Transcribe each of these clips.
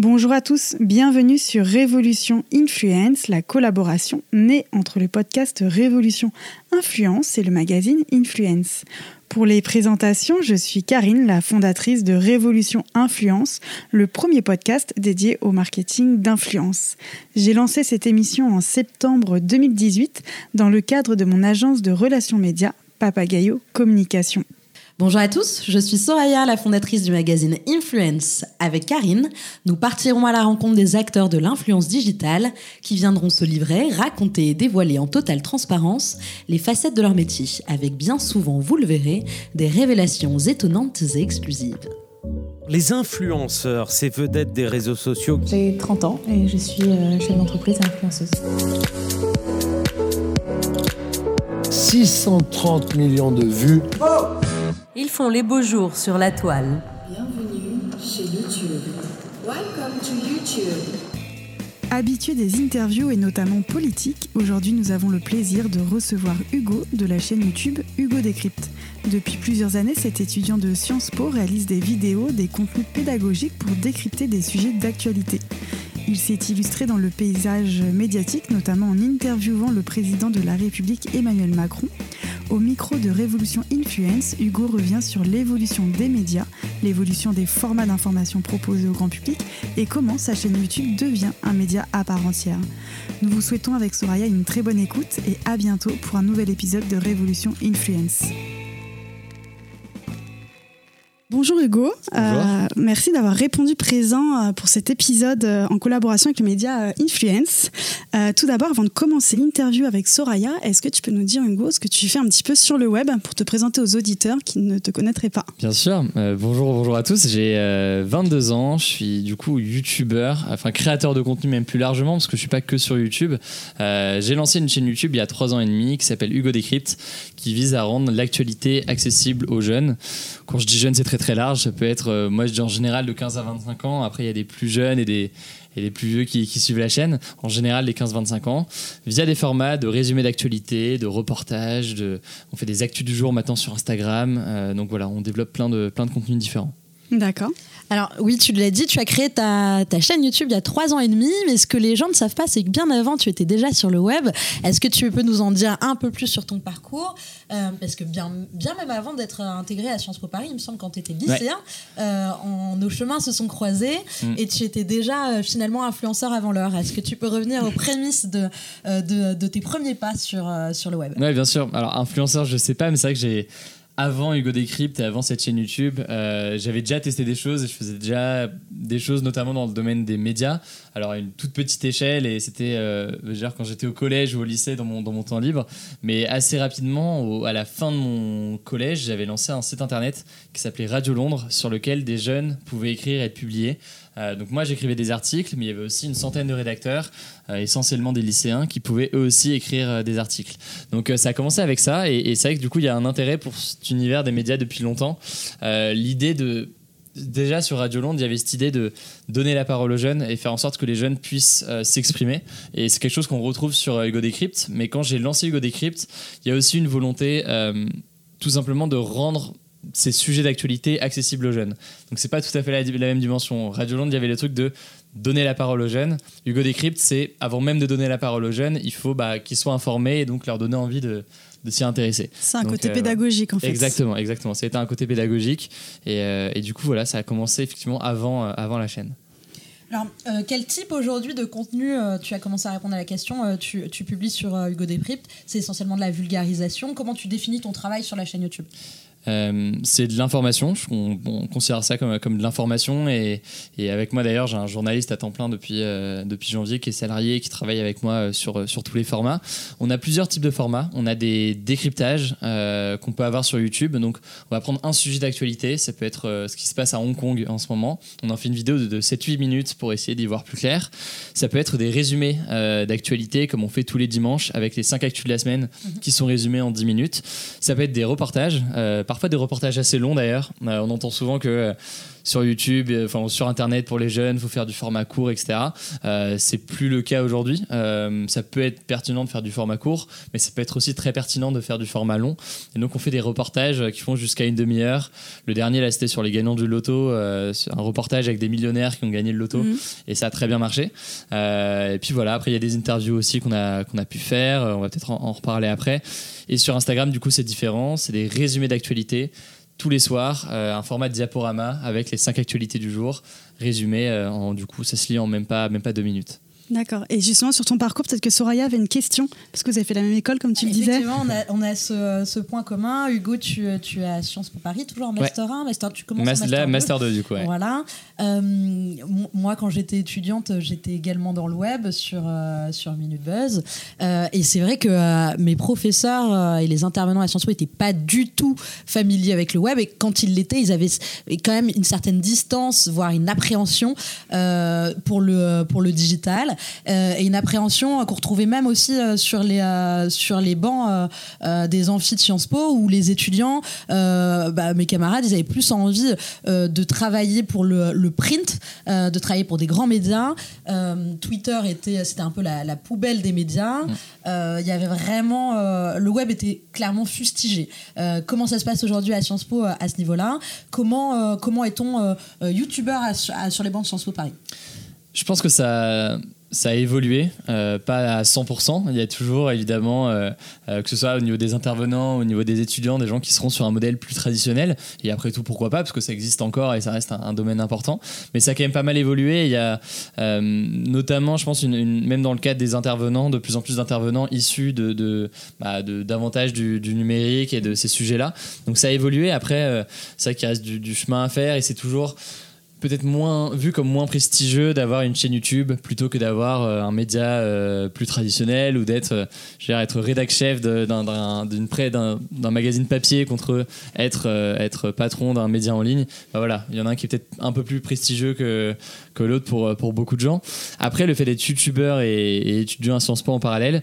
Bonjour à tous, bienvenue sur Révolution Influence, la collaboration née entre le podcast Révolution Influence et le magazine Influence. Pour les présentations, je suis Karine, la fondatrice de Révolution Influence, le premier podcast dédié au marketing d'influence. J'ai lancé cette émission en septembre 2018 dans le cadre de mon agence de relations médias Papagayo Communication. Bonjour à tous, je suis Soraya, la fondatrice du magazine Influence. Avec Karine, nous partirons à la rencontre des acteurs de l'influence digitale qui viendront se livrer, raconter et dévoiler en totale transparence les facettes de leur métier, avec bien souvent, vous le verrez, des révélations étonnantes et exclusives. Les influenceurs, ces vedettes des réseaux sociaux. J'ai 30 ans et je suis euh, chef d'entreprise et influenceuse. 630 millions de vues. Ils font les beaux jours sur la toile. Bienvenue chez YouTube. Welcome to YouTube. Habitué des interviews et notamment politiques, aujourd'hui nous avons le plaisir de recevoir Hugo de la chaîne YouTube Hugo Décrypte. Depuis plusieurs années, cet étudiant de Sciences Po réalise des vidéos, des contenus pédagogiques pour décrypter des sujets d'actualité. Il s'est illustré dans le paysage médiatique, notamment en interviewant le président de la République Emmanuel Macron. Au micro de Révolution Influence, Hugo revient sur l'évolution des médias, l'évolution des formats d'information proposés au grand public et comment sa chaîne YouTube devient un média à part entière. Nous vous souhaitons avec Soraya une très bonne écoute et à bientôt pour un nouvel épisode de Révolution Influence. Bonjour Hugo, Euh, merci d'avoir répondu présent euh, pour cet épisode euh, en collaboration avec le média Influence. Euh, tout d'abord, avant de commencer l'interview avec Soraya, est-ce que tu peux nous dire Hugo ce que tu fais un petit peu sur le web pour te présenter aux auditeurs qui ne te connaîtraient pas? Bien sûr. Euh, bonjour, bonjour à tous. J'ai euh, 22 ans. Je suis du coup youtubeur, enfin créateur de contenu même plus largement parce que je suis pas que sur YouTube. J'ai lancé une chaîne YouTube il y a trois ans et demi qui s'appelle Hugo Décrypte, qui vise à rendre l'actualité accessible aux jeunes. Quand je dis jeunes, c'est très très large. Ça peut être, euh, moi je dis en général de 15 à 25 ans. Après, il y a des plus jeunes et des et les plus vieux qui, suivent la chaîne, en général les 15-25 ans, via des formats de résumés d'actualité, de reportages, on fait des actus du jour maintenant sur Instagram, Euh, donc voilà, on développe plein de, plein de contenus différents. D'accord. Alors oui, tu l'as dit, tu as créé ta, ta chaîne YouTube il y a trois ans et demi, mais ce que les gens ne savent pas, c'est que bien avant, tu étais déjà sur le web. Est-ce que tu peux nous en dire un peu plus sur ton parcours? Euh, Parce que bien, bien même avant d'être intégré à Sciences Po Paris, il me semble quand tu étais lycéen, euh, nos chemins se sont croisés Mm. et tu étais déjà euh, finalement influenceur avant l'heure. Est-ce que tu peux revenir aux prémices de, de, de tes premiers pas sur, sur le web? Ouais, bien sûr. Alors, influenceur, je sais pas, mais c'est vrai que j'ai. Avant Hugo Décrypte et avant cette chaîne YouTube, euh, j'avais déjà testé des choses et je faisais déjà des choses, notamment dans le domaine des médias. Alors, à une toute petite échelle, et c'était euh, quand j'étais au collège ou au lycée dans mon, dans mon temps libre. Mais assez rapidement, à la fin de mon collège, j'avais lancé un site internet qui s'appelait Radio Londres, sur lequel des jeunes pouvaient écrire et être publiés. Euh, donc, moi, j'écrivais des articles, mais il y avait aussi une centaine de rédacteurs, euh, essentiellement des lycéens, qui pouvaient eux aussi écrire euh, des articles. Donc ça a commencé avec ça et, c'est vrai que du coup il y a un intérêt pour cet univers des médias depuis longtemps. L'idée de déjà sur Radio Londres il y avait cette idée de donner la parole aux jeunes et faire en sorte que les jeunes puissent s'exprimer et c'est quelque chose qu'on retrouve sur Hugo Décrypte. Mais quand j'ai lancé Hugo Décrypte, il y a aussi une volonté tout simplement de rendre ces sujets d'actualité accessibles aux jeunes. Donc c'est pas tout à fait la, la même dimension. Radio Londres, il y avait le truc de donner la parole aux jeunes. Hugo Décrypte, c'est avant même de donner la parole aux jeunes, il faut bah, qu'ils soient informés et donc leur donner envie de, de s'y intéresser. C'est un Donc, côté euh, pédagogique en fait. Exactement, exactement. C'était un côté pédagogique et, euh, et du coup voilà, ça a commencé effectivement avant, euh, avant la chaîne. Alors, euh, quel type aujourd'hui de contenu, euh, tu as commencé à répondre à la question, euh, tu, tu publies sur euh, Hugo Décrypte C'est essentiellement de la vulgarisation. Comment tu définis ton travail sur la chaîne YouTube? Euh, c'est de l'information, on, on considère ça comme, comme de l'information et, et avec moi d'ailleurs j'ai un journaliste à temps plein depuis, euh, depuis janvier qui est salarié et qui travaille avec moi euh, sur, sur tous les formats. On a plusieurs types de formats, on a des décryptages euh, qu'on peut avoir sur YouTube, donc on va prendre un sujet d'actualité, ça peut être ce qui se passe à Hong Kong en ce moment, on en fait une vidéo de, de 7-8 minutes pour essayer d'y voir plus clair. Ça peut être des résumés d'actualité comme on fait tous les dimanches avec les 5 actus de la semaine qui sont résumés en 10 minutes. Ça peut être des reportages, parfois des reportages assez longs d'ailleurs. Euh, on entend souvent que euh, sur YouTube, euh, enfin sur Internet pour les jeunes, il faut faire du format court, etc. Euh, c'est plus le cas aujourd'hui. Euh, ça peut être pertinent de faire du format court, mais ça peut être aussi très pertinent de faire du format long. Et donc on fait des reportages qui font jusqu'à une demi-heure. Le dernier, là, c'était sur les gagnants du loto, euh, un reportage avec des millionnaires qui ont gagné le loto, Mhm. et ça a très bien marché. Et puis voilà, après il y a des interviews aussi qu'on a, qu'on a pu faire, on va peut-être en, en reparler après. Et sur Instagram, du coup, c'est différent, c'est des résumés d'actualité tous les soirs, euh, un format de diaporama avec les cinq actualités du jour, résumé euh, du coup, ça se lit en même pas, même pas deux minutes. D'accord. Et justement, sur ton parcours, peut-être que Soraya avait une question, parce que vous avez fait la même école, comme tu le disais. Effectivement, on a, on a ce, ce point commun. Hugo, tu, tu es à Sciences Po Paris, toujours en Master 1, Master, tu commences Mas- en là, Master 2. Master 2, du coup. ouais. Voilà. Euh, moi, quand j'étais étudiante, j'étais également dans le web sur, euh, sur Minute Buzz. Euh, et c'est vrai que euh, mes professeurs euh, et les intervenants à Sciences Po n'étaient pas du tout familiers avec le web. Et quand ils l'étaient, ils avaient quand même une certaine distance, voire une appréhension euh, pour, le, pour le digital. Euh, et une appréhension qu'on retrouvait même aussi euh, sur, les, euh, sur les bancs euh, euh, des amphis de Sciences Po où les étudiants, euh, bah, mes camarades, ils avaient plus envie euh, de travailler pour le, le print, euh, de travailler pour des grands médias. Euh, Twitter était, c'était un peu la, la poubelle des médias. Euh, Il y avait vraiment, euh, le web était clairement fustigé. Euh, comment ça se passe aujourd'hui à Sciences Po euh, à ce niveau-là? Comment, euh, comment est-on euh, euh, youtubeur à- à- sur les bancs de Sciences Po Paris? Je pense que ça, ça a évolué, euh, pas à 100%. Il y a toujours, évidemment, euh, euh, que ce soit au niveau des intervenants, au niveau des étudiants, des gens qui seront sur un modèle plus traditionnel. Et après tout, pourquoi pas, parce que ça existe encore et ça reste un, domaine important. Mais ça a quand même pas mal évolué. Il y a euh, notamment, je pense, une, une- même dans le cadre des intervenants, de plus en plus d'intervenants issus de, de, bah, de- davantage du, du numérique et de ces sujets-là. Donc ça a évolué. Après, euh, c'est vrai qu'il reste du, du chemin à faire et c'est toujours peut-être moins vu comme moins prestigieux d'avoir une chaîne YouTube plutôt que d'avoir euh, un média euh, plus traditionnel ou d'être euh, être rédac chef d'un d'un- magazine papier contre être euh, être patron d'un média en ligne. Bah voilà il y en a un qui est peut-être un peu plus prestigieux que l'autre pour pour beaucoup de gens. Après le fait d'être youtubeur et, et étudiant à Sciences Po en parallèle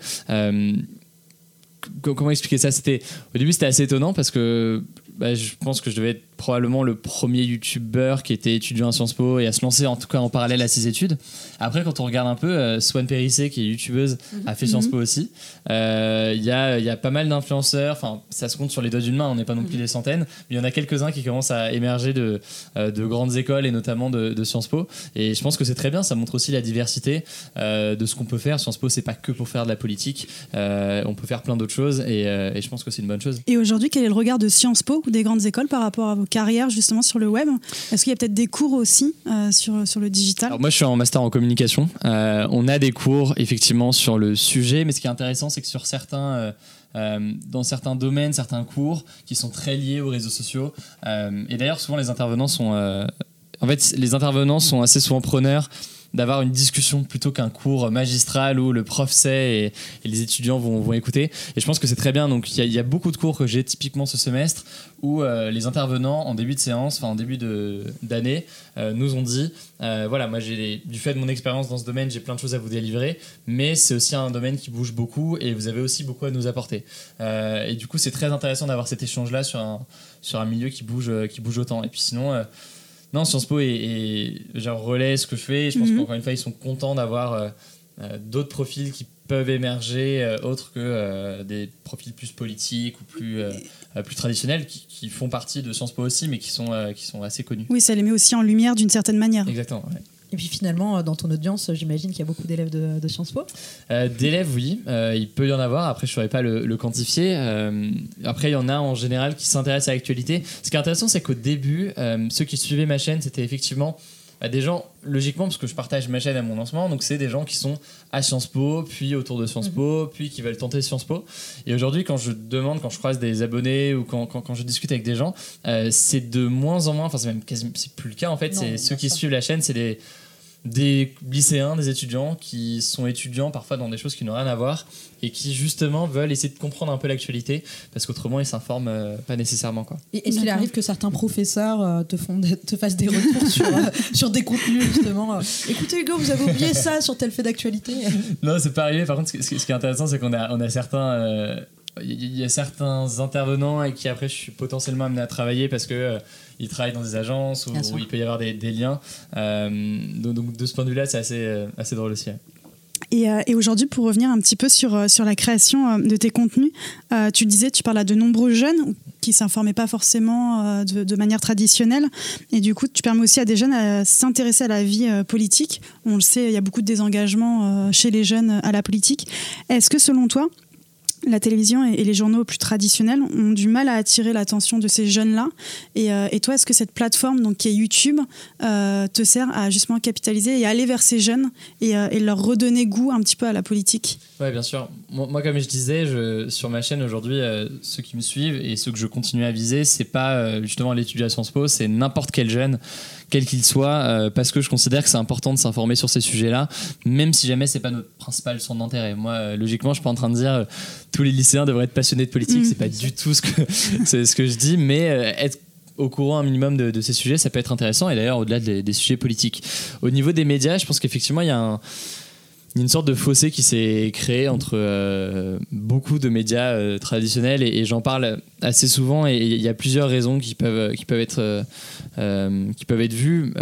co- comment expliquer ça? C'était au début c'était assez étonnant parce que bah, je pense que je devais être probablement le premier youtubeur qui était étudiant à Sciences Po et à se lancer en tout cas en parallèle à ses études. Après quand on regarde un peu, euh, Swan Périssé qui est youtubeuse a fait Sciences Po aussi. Euh, Il y, a, y a pas mal d'influenceurs, enfin ça se compte sur les doigts d'une main, on n'est pas non plus des centaines, mais il y en a quelques-uns qui commencent à émerger de, euh, de grandes écoles et notamment de, de Sciences Po. Et je pense que c'est très bien, ça montre aussi la diversité euh, de ce qu'on peut faire. Sciences Po c'est pas que pour faire de la politique, Euh, on peut faire plein d'autres choses et, euh, et je pense que c'est une bonne chose. Et aujourd'hui, quel est le regard de Sciences Po ou des grandes écoles par rapport à vos carrières justement sur le web Est-ce qu'il y a peut-être des cours aussi euh, sur, sur le digital? Moi je suis en master en communication. Euh, on a des cours effectivement sur le sujet, mais ce qui est intéressant c'est que sur certains, euh, dans certains domaines, certains cours qui sont très liés aux réseaux sociaux. et d'ailleurs souvent les intervenants sont, en fait les intervenants sont assez souvent preneurs d'avoir une discussion plutôt qu'un cours magistral où le prof sait et, les étudiants vont, écouter. Et je pense que c'est très bien. Donc il y, a- beaucoup de cours que j'ai typiquement ce semestre où euh, les intervenants en début de séance, enfin en début d'année, euh, nous ont dit euh, voilà, moi j'ai du fait de mon expérience dans ce domaine, j'ai plein de choses à vous délivrer, mais c'est aussi un domaine qui bouge beaucoup et vous avez aussi beaucoup à nous apporter. Et du coup, c'est très intéressant d'avoir cet échange-là sur un, sur un milieu qui bouge, qui bouge autant. Et puis sinon. Non, Sciences Po et, et genre relaie ce que je fais. Je pense Mhm. qu'encore une fois, ils sont contents d'avoir euh, euh, d'autres profils qui peuvent émerger euh, autres que euh, des profils plus politiques ou plus, euh, plus traditionnels qui, qui font partie de Sciences Po aussi, mais qui sont, qui sont assez connus. Oui, ça les met aussi en lumière d'une certaine manière. Exactement. ouais. Et puis finalement, euh, dans ton audience, j'imagine qu'il y a beaucoup d'élèves de, de Sciences Po. Euh, D'élèves, oui, euh, il peut y en avoir. Après, je ne saurais pas le, le quantifier. Euh, après, il y en a en général qui s'intéressent à l'actualité. Ce qui est intéressant, c'est qu'au début, euh, ceux qui suivaient ma chaîne, c'était effectivement bah, des gens, logiquement, parce que je partage ma chaîne à mon lancement, donc c'est des gens qui sont à Sciences Po, puis autour de Sciences Po, puis qui veulent tenter Sciences Po. Et aujourd'hui, quand je demande, quand je croise des abonnés ou quand, quand, quand je discute avec des gens, euh, c'est de moins en moins, enfin, c'est même quasi, c'est plus le cas en fait. C'est ceux qui suivent la chaîne, c'est des des lycéens, des étudiants qui sont étudiants parfois dans des choses qui n'ont rien à voir et qui justement veulent essayer de comprendre un peu l'actualité parce qu'autrement ils s'informent euh, pas nécessairement quoi. Et Est-ce qu'il arrive que certains professeurs euh, te, font te fassent des retours sur, euh, sur des contenus justement euh, Écoutez Hugo, vous avez oublié ça sur tel fait d'actualité? Non, c'est pas arrivé. Par contre, ce qui, ce qui est intéressant, c'est qu'on a, on a certains, euh, il y a certains intervenants et qui après je suis potentiellement amené à travailler parce que euh, ils travaillent dans des agences où, il peut y avoir des, des liens. Euh, donc, donc, de ce point de vue-là, c'est assez, euh, assez drôle aussi. ouais. Et, euh, et aujourd'hui, pour revenir un petit peu sur, sur la création de tes contenus, tu disais, tu parles à de nombreux jeunes qui ne s'informaient pas forcément de, de manière traditionnelle. Et du coup, tu permets aussi à des jeunes à s'intéresser à la vie politique. On le sait, il y a beaucoup de désengagement chez les jeunes à la politique. Est-ce que selon toi, la télévision et les journaux plus traditionnels ont du mal à attirer l'attention de ces jeunes-là. Et, euh, toi, est-ce que cette plateforme, donc qui est YouTube, euh, te sert à justement capitaliser et aller vers ces jeunes et, euh, leur redonner goût un petit peu à la politique? Ouais, bien sûr. Moi, comme je disais, sur ma chaîne aujourd'hui, ceux qui me suivent et ceux que je continue à viser, c'est pas justement l'étudiant à Sciences Po, c'est n'importe quel jeune, quel qu'il soit, euh, parce que je considère que c'est important de s'informer sur ces sujets-là, même si jamais c'est pas notre principal centre d'intérêt. Moi, euh, logiquement, je suis pas en train de dire euh, tous les lycéens devraient être passionnés de politique, Mm. c'est pas du tout ce que, c'est ce que je dis, mais euh, être au courant un minimum de, de ces sujets, ça peut être intéressant, et d'ailleurs au-delà des, des sujets politiques. Au niveau des médias, je pense qu'effectivement, il y a un il y a une sorte de fossé qui s'est créé entre euh, beaucoup de médias euh, traditionnels et, j'en parle assez souvent et il y a plusieurs raisons qui peuvent, qui peuvent, être, euh, euh, qui peuvent être vues.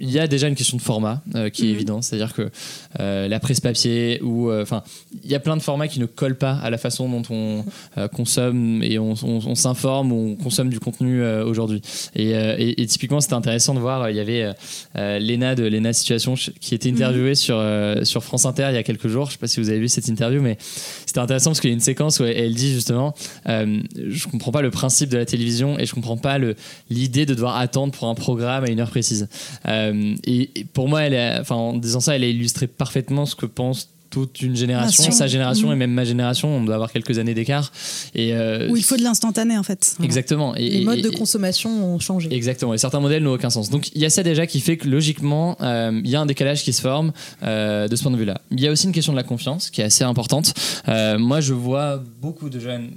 Il y a déjà une question de format euh, qui est Mhm. évidente, c'est-à-dire que euh, la presse papier ou euh, enfin il y a plein de formats qui ne collent pas à la façon dont on consomme et on, on- on s'informe ou on consomme du contenu aujourd'hui. Et, et- et typiquement c'était intéressant de voir, il y avait Léna de Léna Situation qui était interviewée sur, euh, sur France Inter il y a quelques jours. Je sais pas si vous avez vu cette interview, mais c'était intéressant parce qu'il y a une séquence où elle, dit justement euh, Je comprends pas le principe de la télévision et je comprends pas l'idée de devoir attendre pour un programme à une heure précise. Euh, et, pour moi, elle a- en disant ça, elle a illustré parfaitement ce que pense toute une génération, sa génération et même ma génération. On doit avoir quelques années d'écart. Et euh, Où il faut de l'instantané, en fait. Exactement. Et, Les modes et- de consommation ont changé. Exactement, et certains modèles n'ont aucun sens. Donc il y a ça déjà qui fait que logiquement, euh, il y a un décalage qui se forme euh, de ce point de vue-là. Il y a aussi une question de la confiance qui est assez importante. Moi, je vois beaucoup de jeunes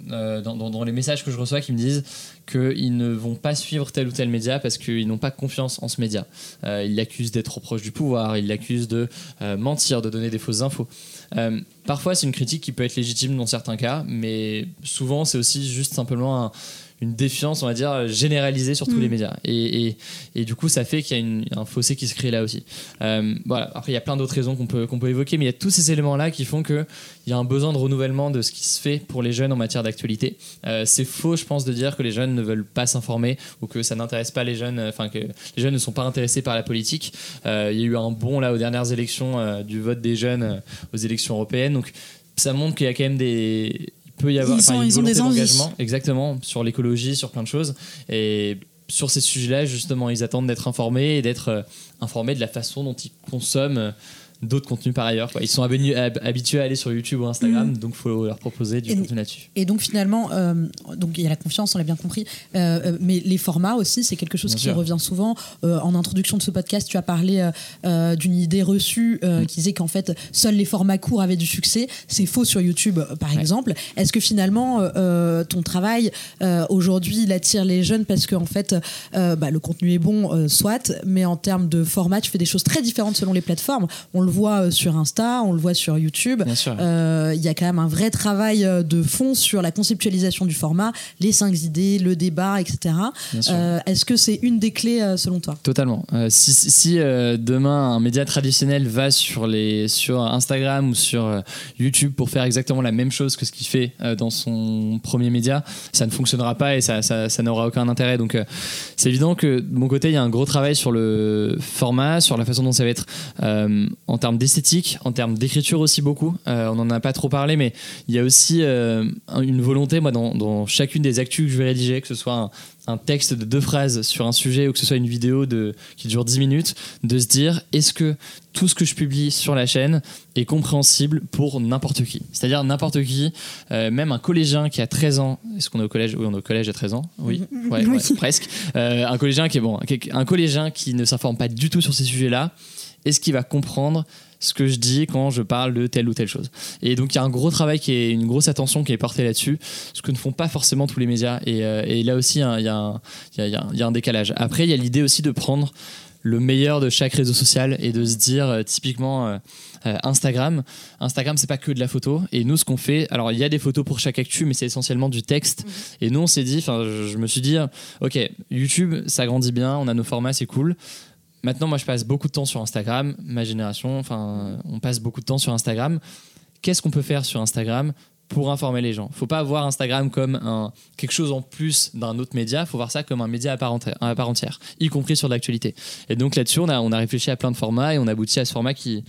dans, dans- dans les messages que je reçois qui me disent qu'ils ne vont pas suivre tel ou tel média parce qu'ils n'ont pas confiance en ce média. Euh, ils l'accusent d'être trop proche du pouvoir, ils l'accusent de euh, mentir, de donner des fausses infos. Euh, parfois, c'est une critique qui peut être légitime dans certains cas, mais souvent, c'est aussi juste simplement un- une défiance, on va dire, généralisée sur tous Mm. les médias. Et, et- et du coup, ça fait qu'il y a une- un fossé qui se crée là aussi. Euh, voilà. Après, il y a plein d'autres raisons qu'on peut, qu'on peut évoquer, mais il y a tous ces éléments-là qui font qu'il y a un besoin de renouvellement de ce qui se fait pour les jeunes en matière d'actualité. Euh, c'est faux, je pense, de dire que les jeunes ne veulent pas s'informer ou que ça n'intéresse pas les jeunes, euh, enfin que les jeunes ne sont pas intéressés par la politique. Euh, il y a eu un bond là aux dernières élections du vote des jeunes aux élections européennes. Donc ça montre qu'il y a quand même des. Peut y avoir Ils ont- une ils ont des envies. d'engagement, exactement, sur l'écologie, sur plein de choses. Et sur ces sujets-là, justement, ils attendent d'être informés et d'être euh, informés de la façon dont ils consomment d'autres contenus par ailleurs. quoi. Ils sont habitués à aller sur YouTube ou Instagram, donc il faut leur proposer du Et- contenu là-dessus. Et donc finalement, euh, donc il y a la confiance, on l'a bien compris, euh, euh, mais les formats aussi, c'est quelque chose Bien qui sûr. revient souvent. Euh, en introduction de ce podcast, tu as parlé d'une idée reçue euh, qui disait qu'en fait, seuls les formats courts avaient du succès. C'est faux sur YouTube, par Ouais. exemple. Est-ce que finalement, ton travail aujourd'hui, il attire les jeunes parce que en fait, bah, le contenu est bon, soit, mais en termes de format, tu fais des choses très différentes selon les plateformes. On le voit euh, sur Insta, on le voit sur YouTube. Euh, Il y a quand même un vrai travail euh, de fond sur la conceptualisation du format, les cinq idées, le débat, etc. Est-ce que c'est une des clés selon toi? Totalement. Si demain un média traditionnel va sur, les, sur Instagram ou sur YouTube pour faire exactement la même chose que ce qu'il fait dans son premier média, ça ne fonctionnera pas et ça, ça, ça n'aura aucun intérêt. Donc c'est évident que de mon côté, il y a un gros travail sur le format, sur la façon dont ça va être euh, en termes d'esthétique, en termes d'écriture aussi beaucoup. Euh, on n'en a pas trop parlé, mais il y a aussi euh, un- une volonté, moi, dans, dans chacune des actus que je vais rédiger, que ce soit un, un texte de deux phrases sur un sujet ou que ce soit une vidéo de, qui dure 10 minutes, de se dire est-ce que tout ce que je publie sur la chaîne est compréhensible pour n'importe qui? C'est-à-dire n'importe qui, euh, même un collégien qui a 13 ans, est-ce qu'on est au collège? Oui, on est au collège à 13 ans, oui, ouais, Oui. ouais, presque. Euh, un collégien qui est bon, un collégien qui ne s'informe pas du tout sur ces sujets-là, est-ce qu'il va comprendre ce que je dis quand je parle de telle ou telle chose. Et donc il y a un gros travail qui est une grosse attention qui est portée là-dessus, ce que ne font pas forcément tous les médias. Et, euh, et là aussi, hein, il y, a un- y y y a décalage. Après, il y a l'idée aussi de prendre le meilleur de chaque réseau social et de se dire euh, typiquement euh, euh, Instagram. Instagram, c'est pas que de la photo. Et nous, ce qu'on fait, alors il y a des photos pour chaque actu, mais c'est essentiellement du texte. Et nous, on s'est dit, enfin, je, je me suis dit, ok, YouTube, ça grandit bien, on a nos formats, c'est cool. Maintenant, moi, je passe beaucoup de temps sur Instagram. Ma génération, enfin, on passe beaucoup de temps sur Instagram. Qu'est-ce qu'on peut faire sur Instagram pour informer les gens? Faut pas voir Instagram comme un, quelque chose en plus d'un autre média. Faut voir ça comme un média à part, entière, à part entière, y compris sur l'actualité. Et donc là-dessus, on a, on a réfléchi à plein de formats et on a abouti à ce format qui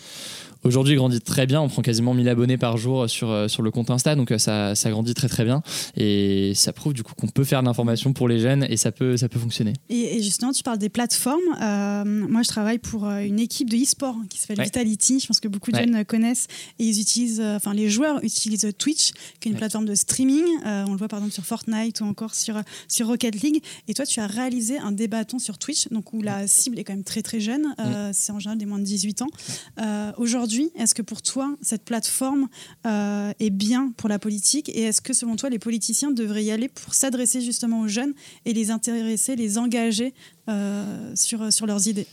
aujourd'hui grandit très bien. On prend quasiment 1000 abonnés par jour sur, euh, sur le compte Insta, donc euh, ça, ça grandit très très bien. Et ça prouve du coup qu'on peut faire de l'information pour les jeunes et ça peut, ça peut fonctionner. Et, et justement, tu parles des plateformes. Euh, moi, je travaille pour une équipe de e-sport qui s'appelle Ouais. Vitality. Je pense que beaucoup de Ouais. jeunes connaissent. Et ils utilisent, enfin, les joueurs utilisent Twitch, qui est une Ouais. plateforme de streaming. Euh, on le voit par exemple sur Fortnite ou encore sur, sur Rocket League. Et toi, tu as réalisé un débatton sur Twitch, donc où la cible est quand même très très jeune. Mm. Euh, C'est en général des moins de 18 ans. Euh, Est-ce que pour toi, cette plateforme euh, est bien pour la politique Et est-ce que selon toi, les politiciens devraient y aller pour s'adresser justement aux jeunes et les intéresser, les engager euh, sur leurs idées?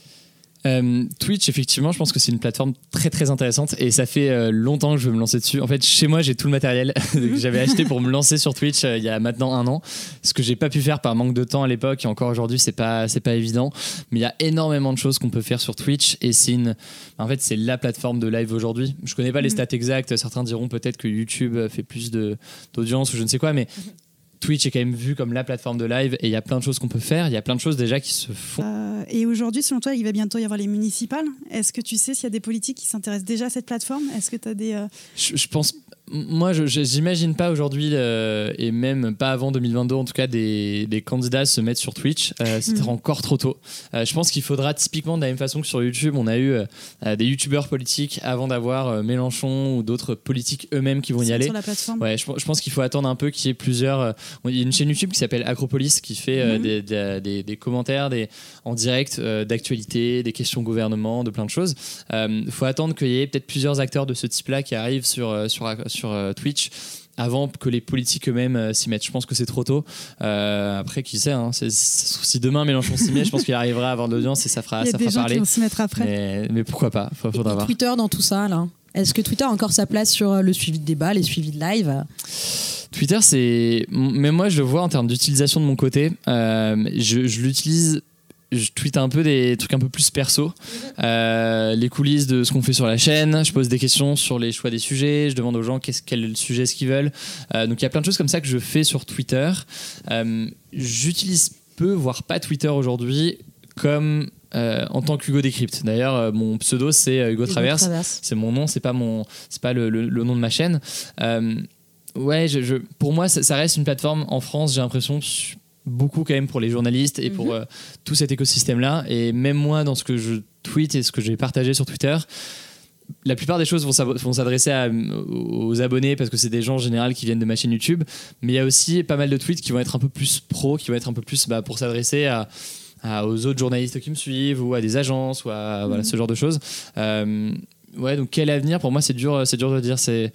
Euh, Twitch, effectivement, je pense que c'est une plateforme très très intéressante et ça fait euh, longtemps que je veux me lancer dessus. En fait, chez moi, j'ai tout le matériel que j'avais acheté pour me lancer sur Twitch euh, il y a maintenant un an. Ce que j'ai pas pu faire par manque de temps à l'époque et encore aujourd'hui, c'est pas c'est pas évident. Mais il y a énormément de choses qu'on peut faire sur Twitch et c'est une, en fait, c'est la plateforme de live aujourd'hui. Je connais pas les Mhm. stats exactes. Certains diront peut-être que YouTube fait plus de d'audience ou je ne sais quoi, mais Twitch est quand même vu comme la plateforme de live et il y a plein de choses qu'on peut faire. Il y a plein de choses déjà qui se font. Euh, Et aujourd'hui, selon toi, il va bientôt y avoir les municipales? Est-ce que tu sais s'il y a des politiques qui s'intéressent déjà à cette plateforme? Est-ce que tu as des... euh, Je, je pense. Moi, j'imagine pas aujourd'hui, euh, et même pas avant 2022, en tout cas, des, des candidats se mettre sur Twitch. Euh, C'était Mhm. encore trop tôt. Euh, je pense qu'il faudra typiquement de la même façon que sur YouTube, on a eu euh, des youtubeurs politiques avant d'avoir Mélenchon ou d'autres politiques eux-mêmes qui vont y aller. sur la plateforme Ouais, je, je pense qu'il faut attendre un peu qu'il y ait plusieurs. Il y a une chaîne YouTube qui s'appelle Acropolis qui fait Mhm. des, des- des- des commentaires des, en direct d'actualité, des questions gouvernement, de plein de choses. Il faut attendre qu'il y ait peut-être plusieurs acteurs de ce type-là qui arrivent sur, sur, sur euh, Twitch avant que les politiques eux-mêmes euh, s'y mettent. Je pense que c'est trop tôt. Euh, après, qui sait, hein, si demain Mélenchon s'y met, je pense qu'il arrivera à avoir de l'audience et ça fera, Il y a ça des fera gens parler. qui vont s'y mettre après. Mais, mais pourquoi pas Faut- Faudra Et voir. Twitter dans tout ça, là Est-ce que Twitter a encore sa place sur le suivi de débat, les suivis de live? Twitter, c'est. Mais moi, je le vois en termes d'utilisation de mon côté. Euh, je je l'utilise. Je tweete un peu des trucs un peu plus perso. Euh, les coulisses de ce qu'on fait sur la chaîne. Je pose des questions sur les choix des sujets. Je demande aux gens qu'est-ce, quel sujet est-ce qu'ils veulent. Euh, donc il y a plein de choses comme ça que je fais sur Twitter. Euh, j'utilise peu, voire pas Twitter aujourd'hui, comme euh, en tant qu'Hugo Décrypte. D'ailleurs, euh, mon pseudo, c'est euh, Hugo Traverse c'est mon nom, c'est pas mon, c'est pas le, le- le nom de ma chaîne. Ouais, je, je- pour moi, ça, ça reste une plateforme en France. J'ai l'impression beaucoup quand même pour les journalistes et pour euh, tout cet écosystème-là. Et même moi, dans ce que je tweet et ce que j'ai partagé sur Twitter. La plupart des choses vont s'adresser aux abonnés parce que c'est des gens en général qui viennent de ma chaîne YouTube. Mais il y a aussi pas mal de tweets qui vont être un peu plus pro, qui vont être un peu plus bah, pour s'adresser à, à- aux autres journalistes qui me suivent ou à des agences ou à voilà, ce genre de choses. Euh, ouais, donc quel avenir? Pour moi, c'est dur, c'est dur de le dire. C'est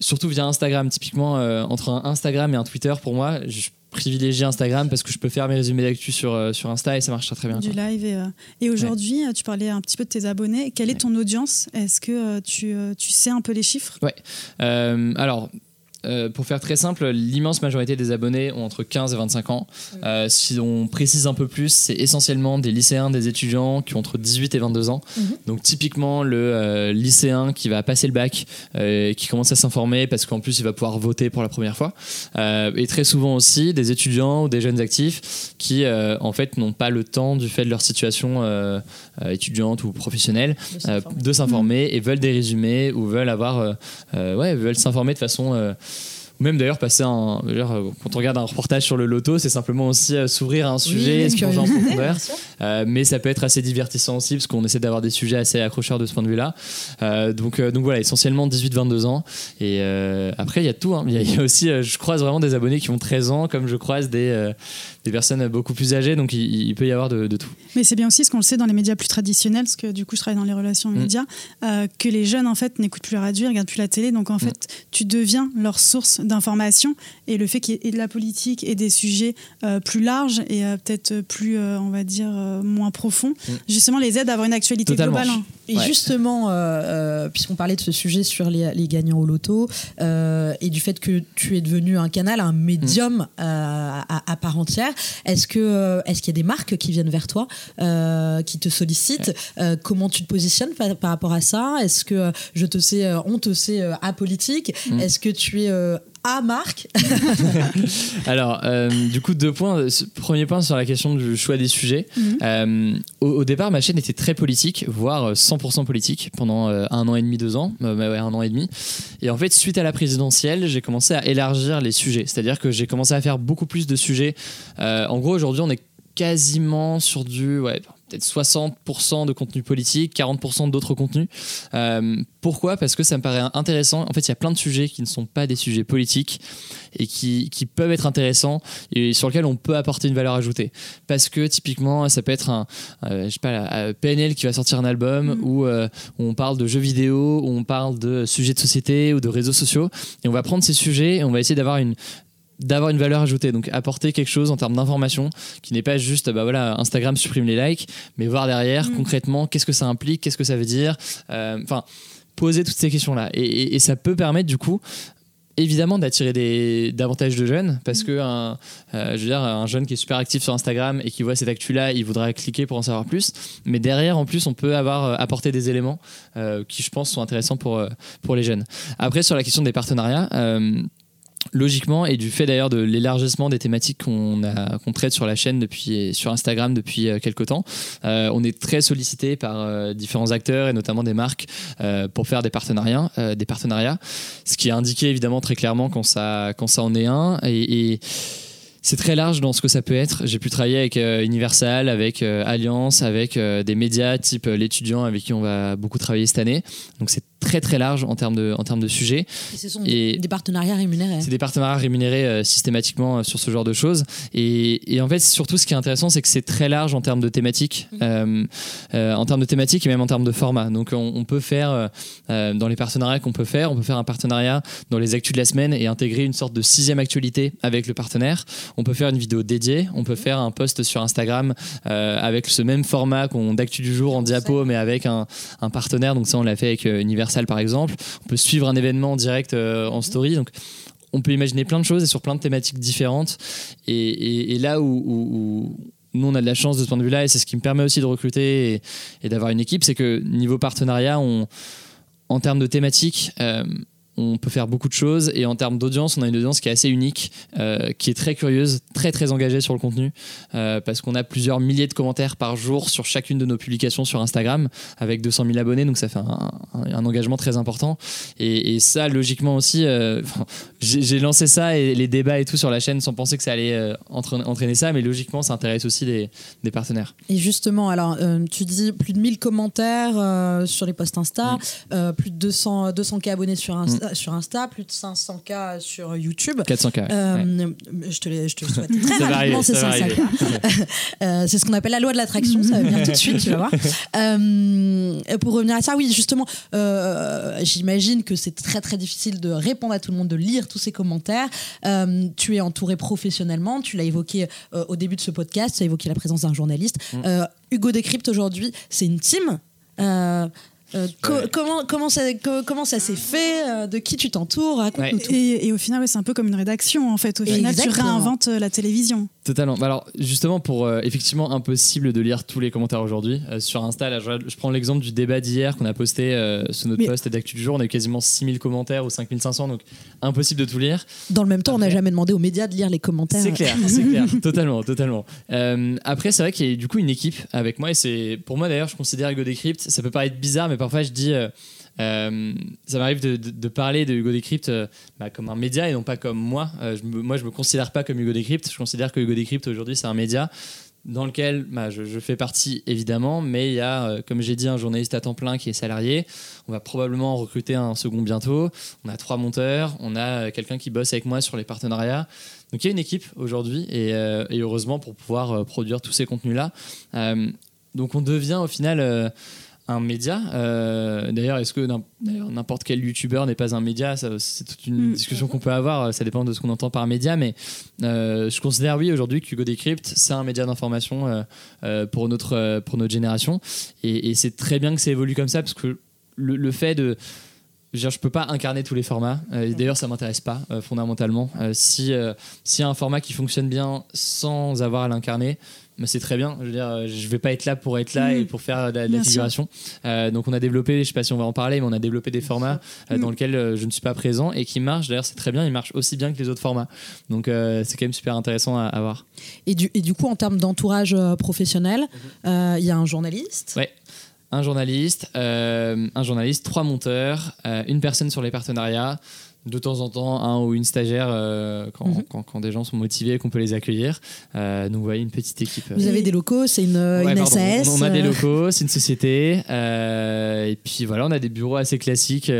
surtout via Instagram. Typiquement, euh, entre un Instagram et un Twitter, pour moi, je privilégie Instagram parce que je peux faire mes résumés d'actu sur, euh, sur Insta et ça marche très bien. du quoi. live. Et, euh, et aujourd'hui, tu parlais un petit peu de tes abonnés. Quelle est Ouais. ton audience? Est-ce que tu, tu sais un peu les chiffres? Euh, alors. Euh, pour faire très simple, l'immense majorité des abonnés ont entre 15 et 25 ans. Euh, si on précise un peu plus, c'est essentiellement des lycéens, des étudiants qui ont entre 18 et 22 ans. Mhm. Donc typiquement le euh, lycéen qui va passer le bac, qui commence à s'informer parce qu'en plus il va pouvoir voter pour la première fois. Et très souvent aussi des étudiants ou des jeunes actifs qui en fait n'ont pas le temps du fait de leur situation euh, euh, étudiante ou professionnelle euh, de s'informer et veulent des résumés ou veulent avoir euh, ouais veulent s'informer de façon ou même d'ailleurs passer un quand on regarde un reportage sur le loto c'est simplement aussi euh, s'ouvrir à un sujet une se plonger en profondeur. Euh, mais ça peut être assez divertissant aussi parce qu'on essaie d'avoir des sujets assez accrocheurs de ce point de vue là donc, euh, donc voilà essentiellement 18-22 ans. Et après il y a tout hein. il y, il y a aussi je croise vraiment des abonnés qui ont 13 ans comme je croise des, des personnes beaucoup plus âgées, donc il, il peut y avoir de, de tout. Mais c'est bien aussi ce qu'on le sait dans les médias plus traditionnels, parce que du coup je travaille dans les relations Mm. médias, euh, que les jeunes en fait n'écoutent plus la radio, ils regardent plus la télé, donc en Mm. fait tu deviens leur source d'information et le fait qu'il y ait de la politique et des sujets euh, plus larges et euh, peut-être plus, euh, on va dire, euh, moins profonds, Mm. justement les aide à avoir une actualité Totalement. globale. hein. Et Ouais. justement, euh, euh, puisqu'on parlait de ce sujet sur les, les gagnants au loto euh, et du fait que tu es devenu un canal, un médium euh, à, à part entière, est-ce que euh, est-ce qu'il y a des marques qui viennent vers toi, euh, qui te sollicitent Euh, Comment tu te positionnes par, par rapport à ça? Est-ce que je te sais, on te sait apolitique? Est-ce que tu es à marque Alors, euh, du coup, deux points. Premier point sur la question du choix des sujets. Euh, au, au départ, ma chaîne était très politique, voire euh, 100% politique pendant euh, un an et demi, deux ans, Euh, bah ouais, un an et demi. Et en fait, suite à la présidentielle, j'ai commencé à élargir les sujets. C'est-à-dire que j'ai commencé à faire beaucoup plus de sujets. Euh, en gros, aujourd'hui, on est quasiment sur du ouais, peut-être 60% de contenu politique, 40% d'autres contenus. Euh, pourquoi? Parce que ça me paraît intéressant. En fait, il y a plein de sujets qui ne sont pas des sujets politiques et qui, qui peuvent être intéressants et sur lesquels on peut apporter une valeur ajoutée. Parce que typiquement, ça peut être un, euh, je sais pas, la- euh, PNL qui va sortir un album où, euh, où on parle de jeux vidéo, où on parle de sujets de société ou de réseaux sociaux. Et on va prendre ces sujets et on va essayer d'avoir une d'avoir une valeur ajoutée. Donc apporter quelque chose en termes d'information qui n'est pas juste bah voilà Instagram supprime les likes mais voir derrière concrètement qu'est-ce que ça implique qu'est-ce que ça veut dire Euh, enfin poser toutes ces questions là et, et- et ça peut permettre du coup évidemment d'attirer des davantage de jeunes parce que un, euh, je veux dire un jeune qui est super actif sur Instagram et qui voit cette actu là il voudra cliquer pour en savoir plus. Mais derrière en plus on peut avoir euh, apporté des éléments euh, qui je pense sont intéressants pour pour les jeunes. Après sur la question des partenariats logiquement et du fait d'ailleurs de l'élargissement des thématiques qu'on traite sur la chaîne depuis sur Instagram depuis euh, quelques temps euh, on est très sollicité par euh, différents acteurs et notamment des marques pour faire des partenariats des partenariats ce qui est indiqué évidemment très clairement quand ça quand ça en est un et, c'est très large dans ce que ça peut être. J'ai pu travailler avec Universal, avec Alliance, avec des médias type l'étudiant avec qui on va beaucoup travailler cette année. Donc c'est très très large en termes de, en termes de sujets. Et ce sont Et- des, partenariats rémunérés. C'est des partenariats rémunérés euh, systématiquement euh, sur ce genre de choses. Et, et en fait, surtout, ce qui est intéressant, c'est que c'est très large en termes de thématiques, euh, euh, en termes de thématiques et même en termes de format. Donc, on, on peut faire, dans les partenariats qu'on peut faire, on peut faire un partenariat dans les actus de la semaine et intégrer une sorte de sixième actualité avec le partenaire. On peut faire une vidéo dédiée, on peut faire un post sur Instagram avec ce même format qu'on d'actu du jour en diapo, mais avec un, un partenaire. Donc, ça, on l'a fait avec euh, Par exemple. On peut suivre un événement en direct euh, en story. Donc, on peut imaginer plein de choses et sur plein de thématiques différentes. Et, là où, nous, on a de la chance de ce point de vue-là, et c'est ce qui me permet aussi de recruter et, d'avoir une équipe, c'est que niveau partenariat, en termes de thématiques, euh, on peut faire beaucoup de choses et en termes d'audience, on a une audience qui est assez unique, euh, qui est très curieuse, très très engagée sur le contenu, euh, parce qu'on a plusieurs milliers de commentaires par jour sur chacune de nos publications sur Instagram, avec 200 000 abonnés, donc ça fait un, un- un engagement très important. Et, et ça, logiquement aussi, euh, j'ai lancé ça et les débats et tout sur la chaîne sans penser que ça allait entraîner, entraîner ça, mais logiquement, ça intéresse aussi des, des partenaires. Et justement, alors, tu dis plus de 1000 commentaires sur les posts Insta, Mm. plus de 200, 200K abonnés sur Insta, sur Insta, plus de 500K sur YouTube. 400K. ouais. Euh, Je te je te le souhaite très rapidement, c'est ça va 500K. Euh, c'est ce qu'on appelle la loi de l'attraction, ça va venir tout de suite, tu vas voir. Euh, pour revenir à ça, oui, justement, euh, j'imagine que c'est très très difficile de répondre à tout le monde, de lire tous ces commentaires. Tu es entouré professionnellement, tu l'as évoqué au début de ce podcast, tu as évoqué la présence d'un journaliste. Mm. Hugo Décrypte aujourd'hui, c'est une team. Euh, euh, co- Ouais. comment, comment ça, co- comment ça s'est fait euh, De qui tu t'entoures Raconte-nous Ouais. tout. Et, et au final, ouais, c'est un peu comme une rédaction, en fait. Au final, tu réinventes euh, la télévision. Totalement. Bah Alors, justement, pour euh, effectivement impossible de lire tous les commentaires aujourd'hui, euh, sur Insta, là, je, je prends l'exemple du débat d'hier qu'on a posté euh, sur notre Mais- post d'actu du jour. On a eu quasiment 6000 commentaires ou 5500, donc impossible de tout lire. Dans le même temps, on n'a jamais demandé aux médias de lire les commentaires. C'est clair, c'est clair, totalement, totalement. Euh, après, c'est vrai qu'il y a du coup une équipe avec moi et c'est pour moi d'ailleurs, je considère Hugo Decrypt. Ça peut paraître bizarre, mais parfois je dis, ça m'arrive de, parler de Hugo Decrypt euh, bah, comme un média et non pas comme moi. Euh, je me- moi, je me considère pas comme Hugo Decrypt. Je considère que Hugo Decrypt aujourd'hui, c'est un média dans lequel bah, je, fais partie évidemment, mais il y a, euh, comme j'ai dit, un journaliste à temps plein qui est salarié. On va probablement en recruter un second bientôt. On a trois monteurs, on a euh, quelqu'un qui bosse avec moi sur les partenariats. Donc il y a une équipe aujourd'hui et, heureusement pour pouvoir produire tous ces contenus-là. Donc on devient au final un média. Euh, D'ailleurs, est-ce que n'importe quel youtubeur n'est pas un média? C'est toute une Mm. discussion qu'on peut avoir. Ça dépend de ce qu'on entend par média, mais euh, je considère oui aujourd'hui qu'Hugo Decrypt c'est un média d'information euh, pour notre pour notre génération et, et c'est très bien que ça évolue comme ça parce que le, le fait de je peux pas incarner tous les formats. Euh, D'ailleurs, ça m'intéresse pas euh, fondamentalement. Euh, si s'il y a un format qui fonctionne bien sans avoir à l'incarner, c'est très bien. Je veux dire, euh, je vais pas être là pour être là Mm. et pour faire de la, de figuration. Euh, donc, on a développé, je sais pas si on va en parler, mais on a développé des formats euh, Mm. dans lesquels euh, je ne suis pas présent et qui marchent. D'ailleurs, c'est très bien. Ils marchent aussi bien que les autres formats. Donc, euh, c'est quand même super intéressant à, à voir. Et du, et du coup, en termes d'entourage professionnel, euh, il y a un journaliste? Ouais. Un journaliste, euh, un journaliste, trois monteurs, euh, une personne sur les partenariats, de temps en temps un ou une stagiaire euh, quand, Mhm. quand, quand des gens sont motivés et qu'on peut les accueillir. Euh, donc voilà, une petite équipe. Vous avez des locaux, c'est une, Ouais, une pardon, SAS. on, on a des euh, locaux, c'est une société. et puis voilà, on a des bureaux assez classiques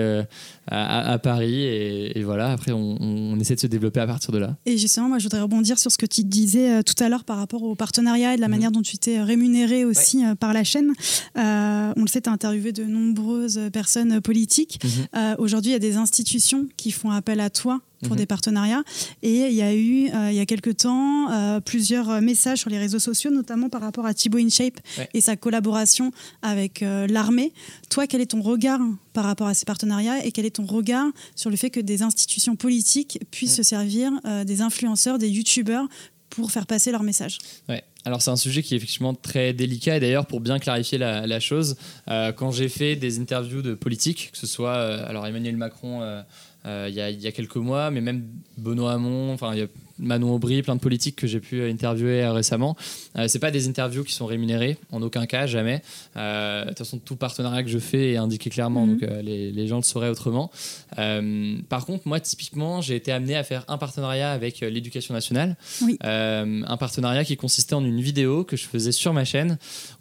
à, à Paris. Et, et voilà, après, on, on essaie de se développer à partir de là. Et justement, moi, je voudrais rebondir sur ce que tu disais euh, tout à l'heure par rapport au partenariat et de la Mhm. manière dont tu t'es rémunéré aussi euh, par la chaîne. Euh, on le sait, tu as interviewé de nombreuses personnes euh, politiques. Mhm. Euh, Aujourd'hui, il y a des institutions qui font appel à toi pour Mhm. des partenariats. Et il y a eu, euh, il y a quelque temps, euh, plusieurs messages sur les réseaux sociaux, notamment par rapport à Thibaut InShape Ouais. et sa collaboration avec euh, l'armée. Toi, quel est ton regard par rapport à ces partenariats et quel est ton regard sur le fait que des institutions politiques puissent Mm. se servir des influenceurs, des youtubeurs pour faire passer leur message? Ouais. Alors c'est un sujet qui est effectivement très délicat et d'ailleurs pour bien clarifier la, la chose, euh, quand j'ai fait des interviews de politiques, que ce soit euh, alors Emmanuel Macron euh, il y, a, il y a quelques mois, mais même Benoît Hamon, enfin il y a Manon Aubry, plein de politiques que j'ai pu interviewer euh, récemment. Euh, c'est pas des interviews qui sont rémunérées, en aucun cas, jamais. Euh, de toute façon, tout partenariat que je fais est indiqué clairement, Mhm. donc euh, les, les gens le sauraient autrement. Euh, par contre, moi, typiquement, j'ai été amené à faire un partenariat avec euh, l'éducation nationale. Oui. Euh, un partenariat qui consistait en une vidéo que je faisais sur ma chaîne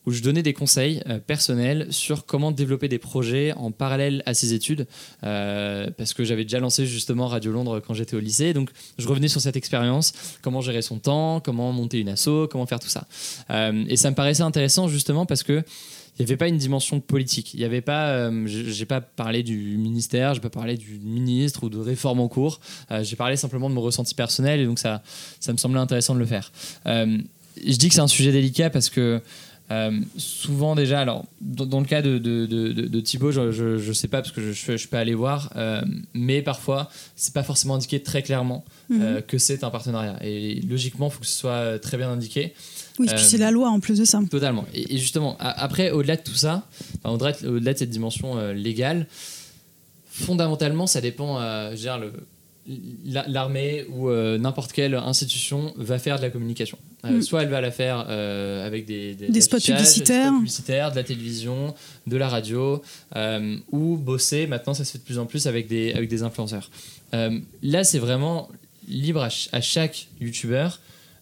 où je donnais des conseils euh, personnels sur comment développer des projets en parallèle à ses études. Euh, parce que j'avais déjà lancé justement Radio Londres quand j'étais au lycée. Donc, je revenais sur cette expérience, comment gérer son temps, comment monter une asso, comment faire tout ça. Euh, et ça me paraissait intéressant justement parce que il n'y avait pas une dimension politique. Il y avait pas, euh, j'ai pas parlé du ministère, j'ai pas parlé du ministre ou de réforme en cours. J'ai parlé simplement de mon ressenti personnel et donc ça, ça me semblait intéressant de le faire. Je dis que c'est un sujet délicat parce que euh, souvent déjà, alors dans, dans le cas de, de, de, de- de Thibaut, je, je, je sais pas parce que je, je, je suis pas allé voir, euh, mais parfois c'est pas forcément indiqué très clairement Mhm. euh, que c'est un partenariat. Et logiquement, il faut que ce soit très bien indiqué. Oui, puis c'est la loi en plus de ça. Totalement. Et, et justement, a- après, au-delà de tout ça, enfin, au-delà de, cette dimension légale, fondamentalement, ça dépend. je veux dire, le- l'armée ou euh, n'importe quelle institution va faire de la communication. Euh, Mm. Soit elle va la faire euh, avec des, Des spots publicitaires. des spots publicitaires, de la télévision, de la radio, ou bosser. Maintenant, ça se fait de plus en plus avec des, avec des influenceurs. Là, c'est vraiment libre à, ch- à chaque youtubeur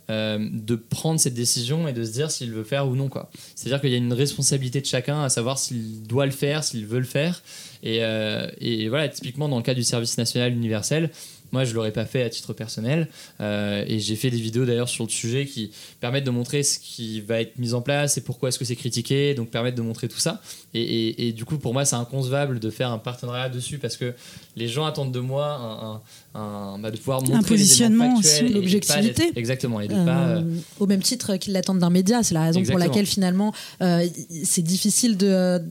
de prendre cette décision et de se dire s'il veut faire ou non. quoi. C'est-à-dire qu'il y a une responsabilité de chacun à savoir s'il doit le faire, s'il veut le faire. Et, et voilà, typiquement dans le cas du service national universel, moi je l'aurais pas fait à titre personnel Euh, et j'ai fait des vidéos d'ailleurs sur le sujet qui permettent de montrer ce qui va être mis en place et pourquoi est-ce que c'est critiqué, donc permettent de montrer tout ça. Et, et- et du coup pour moi c'est inconcevable de faire un partenariat dessus parce que les gens attendent de moi un, un- un- bah, de pouvoir montrer des positionnement l'objectivité. Exactement et de pas Euh, euh, au même titre qu'ils l'attendent d'un média. C'est la raison pour laquelle finalement euh, c'est difficile de,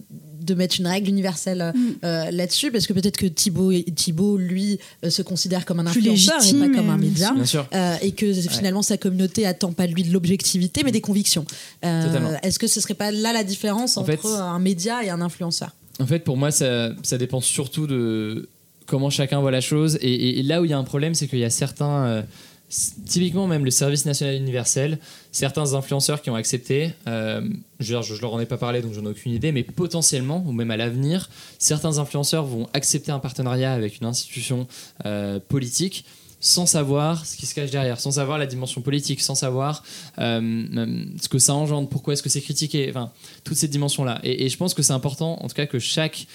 de mettre une règle universelle Mm. euh, là-dessus parce que peut-être que Thibaut, Thibaut lui, euh, se considère comme un Plus influenceur et pas comme un média. bien sûr. Euh, et que finalement sa communauté attend pas de lui de l'objectivité mais des convictions. Euh. Est-ce que ce serait pas là la différence En entre fait- un média et un influenceur? En fait, pour moi, ça, ça dépend surtout de comment chacun voit la chose. Et, et- et là où il y a un problème, c'est qu'il y a certains, euh, typiquement même le service national universel, certains influenceurs qui ont accepté, euh, je, leur en ai pas parlé, donc j'en ai aucune idée, mais potentiellement, ou même à l'avenir, certains influenceurs vont accepter un partenariat avec une institution euh, politique sans savoir ce qui se cache derrière, sans savoir la dimension politique, sans savoir euh, ce que ça engendre, pourquoi est-ce que c'est critiqué, enfin, toutes ces dimensions-là. Et, je pense que c'est important, en tout cas, que chaque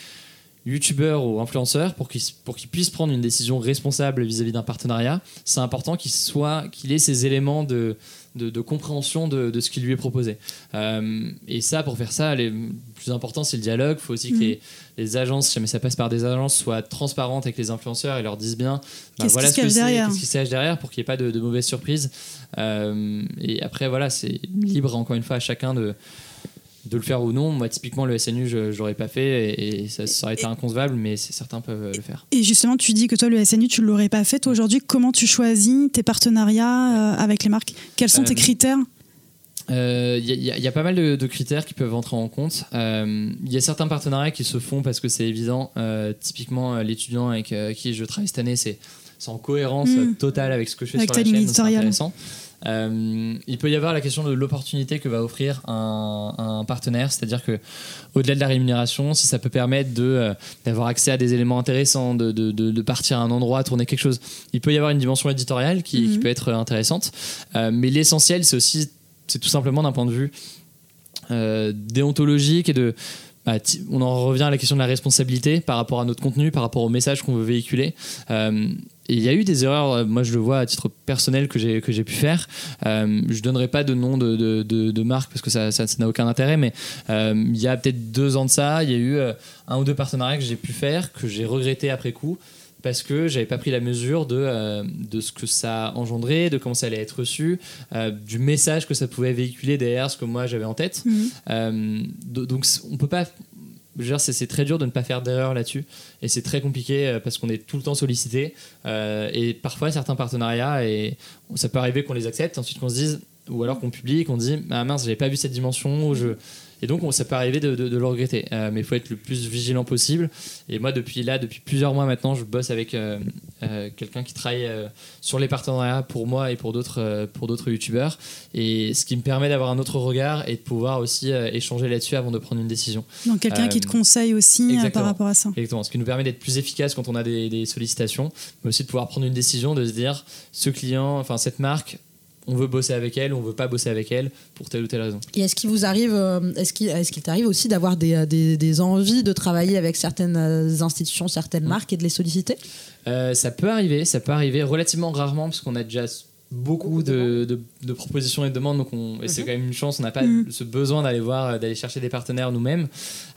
youtubeur ou influenceur, pour qu'il pour qu'il puisse prendre une décision responsable vis-à-vis d'un partenariat, c'est important qu'il soit qu'il ait ces éléments de, de, de compréhension de, de, ce qui lui est proposé. Euh, et ça, pour faire ça, les, le plus important, c'est le dialogue. Il faut aussi que mmh. les, les, agences, si jamais ça passe par des agences, soient transparentes avec les influenceurs et leur disent bien bah, qu'est-ce voilà qui se cache derrière, qu'est-ce qui se cache derrière pour qu'il n'y ait pas de, de mauvaises surprises. Euh, et après, voilà, c'est libre, encore une fois, à chacun de de le faire ou non. Moi, typiquement, le SNU, je n'aurais pas fait et, ça, ça, aurait été inconcevable, mais certains peuvent le faire. Et justement, tu dis que toi, le SNU, tu ne l'aurais pas fait. Toi, aujourd'hui, comment tu choisis tes partenariats euh, avec les marques? Quels sont tes euh, critères? il euh, y, y, a pas mal de, de, critères qui peuvent entrer en compte. Il euh, y a certains partenariats qui se font parce que c'est évident. Typiquement, l'étudiant avec qui je travaille cette année, c'est en cohérence mm. totale avec ce que je fais avec sur la chaîne. C'est intéressant. Euh, il peut y avoir la question de l'opportunité que va offrir un, un partenaire, c'est-à-dire que au-delà de la rémunération, si ça peut permettre de euh, d'avoir accès à des éléments intéressants, de, de, de, partir à un endroit, tourner quelque chose, il peut y avoir une dimension éditoriale qui, qui mhm. peut être intéressante. Euh, mais l'essentiel, c'est aussi, c'est tout simplement d'un point de vue déontologique et de bah, on en revient à la question de la responsabilité par rapport à notre contenu, par rapport au message qu'on veut véhiculer. Il y a eu des erreurs, euh, moi je le vois à titre personnel que j'ai que j'ai pu faire. Euh, je donnerai pas de nom de, de, de, de marque parce que ça n'a ça, ça aucun intérêt, mais euh, il y a peut-être deux ans de ça, il y a eu euh, un ou deux partenariats que j'ai pu faire que j'ai regretté après coup parce que j'avais pas pris la mesure de, euh, de ce que ça engendrait, de comment ça allait être reçu, euh, du message que ça pouvait véhiculer derrière ce que moi j'avais en tête. Mmh. Euh, donc on peut pas c'est très dur de ne pas faire d'erreur là-dessus. Et c'est très compliqué euh, parce qu'on est tout le temps sollicité euh, et parfois certains partenariats et ça peut arriver qu'on les accepte ensuite qu'on se dise ou alors qu'on publie qu'on dit ah mince j'avais pas vu cette dimension ou je et donc, ça peut arriver de, de, de le regretter. Euh, mais il faut être le plus vigilant possible. Et moi, depuis là, depuis plusieurs mois maintenant, je bosse avec euh, euh, quelqu'un qui travaille sur les partenariats pour moi et pour d'autres pour d'autres youtubeurs. Et ce qui me permet d'avoir un autre regard et de pouvoir aussi échanger là-dessus avant de prendre une décision. Donc, quelqu'un qui te conseille aussi par rapport à ça. Exactement. Ce qui nous permet d'être plus efficace quand on a des, des sollicitations, mais aussi de pouvoir prendre une décision, de se dire ce client, enfin cette marque, on veut bosser avec elle, on veut pas bosser avec elle pour telle ou telle raison. Et est-ce qu'il vous arrive, euh, est-ce qu'il est t'arrive aussi d'avoir des, des, des, envies de travailler avec certaines euh, institutions, certaines mmh. marques et de les solliciter? Euh, Ça peut arriver, ça peut arriver relativement rarement parce qu'on a déjà beaucoup de, de, de, propositions et de demandes, donc on, et c'est mhm. quand même une chance, on n'a pas mm. ce besoin d'aller voir, d'aller chercher des partenaires nous-mêmes.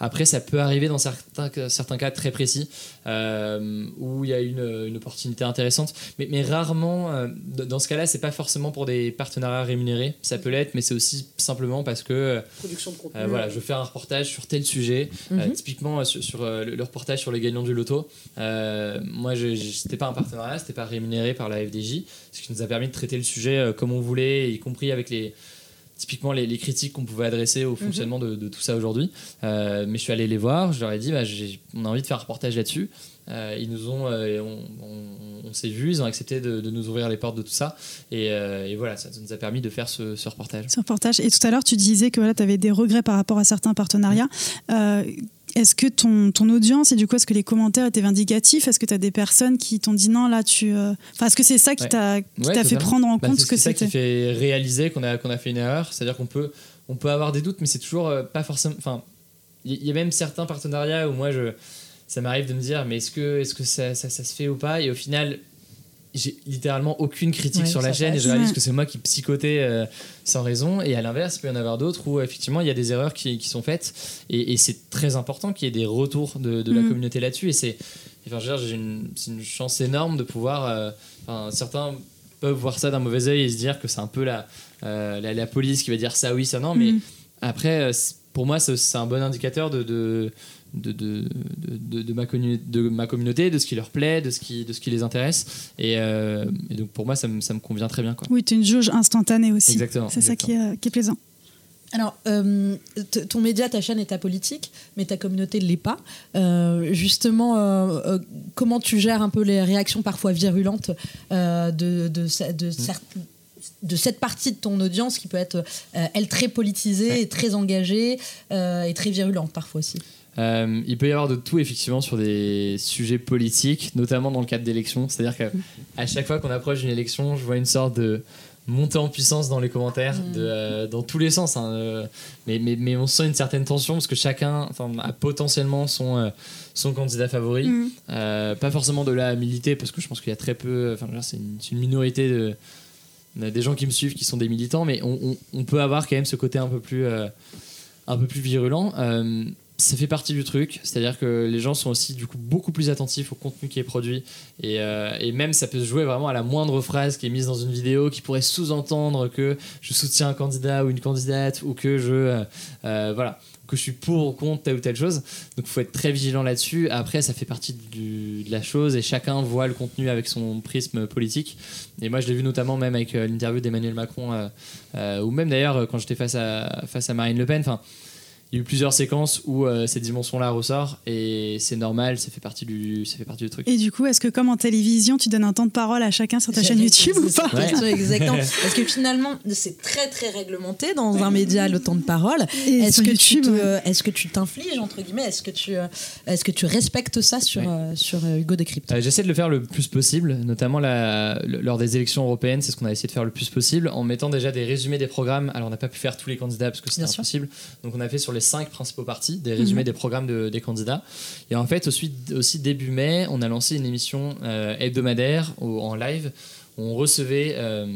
Après, ça peut arriver dans certains, certains cas très précis euh, où il y a une, une opportunité intéressante, mais, mais rarement, euh, dans ce cas-là, c'est pas forcément pour des partenariats rémunérés, ça peut l'être, mais c'est aussi simplement parce que Production de contenu. Euh, voilà, je fais un reportage sur tel sujet, mm -hmm. typiquement sur, sur le, le, reportage sur les gagnants du loto. moi, c'était pas un partenariat, c'était pas rémunéré par la FDJ, ce qui nous a permis de traiter le sujet euh, comme on voulait, y compris avec les typiquement les, les critiques qu'on pouvait adresser au fonctionnement -hmm. de, de, tout ça aujourd'hui. Euh, mais je suis allé les voir, je leur ai dit, bah, on a envie de faire un reportage là-dessus. Euh, ils nous ont, euh, on, on, on s'est vu, ils ont accepté de, de, nous ouvrir les portes de tout ça. Et, euh, et voilà, ça, ça, nous a permis de faire ce, ce reportage. Ce reportage. Et tout à l'heure, tu disais que voilà, tu avais des regrets par rapport à certains partenariats. Est-ce que ton, ton, audience, et du coup, est-ce que les commentaires étaient vindicatifs? Est-ce que tu as des personnes qui t'ont dit non, là, tu. Enfin, est-ce que c'est ça qui t'a ouais, fait prendre en bah, compte ce que c'était C'est ça qui fait réaliser qu'on a, qu'on a fait une erreur. C'est-à-dire qu'on peut, on peut avoir des doutes, mais c'est toujours pas forcément. Enfin, il y, y, a même certains partenariats où moi, je, ça m'arrive de me dire, mais est-ce que, est -ce que ça, ça, ça, se fait ou pas? Et au final, j'ai littéralement aucune critique ouais, sur la chaîne et je réalise que c'est moi qui psychotais euh, sans raison. Et à l'inverse il peut y en avoir d'autres où effectivement il y a des erreurs qui, qui sont faites. Et, et c'est très important qu'il y ait des retours de, de mmh. la communauté là-dessus. Et c'est enfin, une, une, chance énorme de pouvoir euh, enfin, certains peuvent voir ça d'un mauvais oeil et se dire que c'est un peu la, euh, la, la, police qui va dire ça oui ça non. Mmh. mais après euh, pour moi c'est un bon indicateur de, de de, de, de, de, ma de ma communauté, de ce qui leur plaît, de ce qui, de ce qui les intéresse. Et, euh, et donc pour moi, ça me, ça me convient très bien. Quoi. Oui, tu es une jauge instantanée aussi. Exactement. C'est ça qui est, qui est plaisant. Alors, euh, ton média, ta chaîne est ta politique, mais ta communauté ne l'est pas. Euh, justement, euh, euh, comment tu gères un peu les réactions parfois virulentes euh, de, de, de, mmh. de cette partie de ton audience qui peut être, elle, très politisée, ouais. et très engagée et très virulente parfois aussi? Euh, il peut y avoir de tout effectivement sur des sujets politiques, notamment dans le cadre d'élections. C'est-à-dire qu'à chaque fois qu'on approche d'une élection, je vois une sorte de montée en puissance dans les commentaires, de, euh, dans tous les sens. hein, euh, mais, mais, mais on sent une certaine tension parce que chacun a potentiellement son, son candidat favori. Mm. Pas forcément de là à militer parce que je pense qu'il y a très peu. Enfin, c'est une, minorité de. on a des gens qui me suivent qui sont des militants, mais on, on- on peut avoir quand même ce côté un peu plus, euh, un peu plus virulent. Euh, ça fait partie du truc, c'est-à-dire que les gens sont aussi du coup beaucoup plus attentifs au contenu qui est produit et, euh, et même ça peut se jouer vraiment à la moindre phrase qui est mise dans une vidéo qui pourrait sous-entendre que je soutiens un candidat ou une candidate ou que je euh, euh, voilà que je suis pour ou contre telle ou telle chose. Donc il faut être très vigilant là-dessus. Après, ça fait partie de la chose et chacun voit le contenu avec son prisme politique. Et moi, je l'ai vu notamment même avec l'interview d'Emmanuel Macron, ou même d'ailleurs quand j'étais face à, face à Marine Le Pen. Enfin, il y a eu plusieurs séquences où euh, cette dimension-là ressort et c'est normal, ça fait partie du, ça fait partie du truc. Et du coup, est-ce que comme en télévision, tu donnes un temps de parole à chacun sur ta chaîne YouTube ou pas? Question exactement. Parce que finalement, c'est très très réglementé dans un média le temps de parole. Est-ce sur que, YouTube, tu te- ouais. est-ce que tu t'infliges entre guillemets? Est-ce que tu euh, est-ce que tu respectes ça sur Ouais. euh, sur euh, Hugo Décrypte Euh, J'essaie de le faire le plus possible, notamment la- lors des élections européennes, c'est ce qu'on a essayé de faire le plus possible, en mettant déjà des résumés des programmes. Alors on n'a pas pu faire tous les candidats parce que c'était sûr. impossible, donc on a fait sur les cinq principaux partis des résumés des programmes de- des candidats. Et en fait, aussi, aussi début mai, on a lancé une émission euh, hebdomadaire au- en live. où On recevait euh,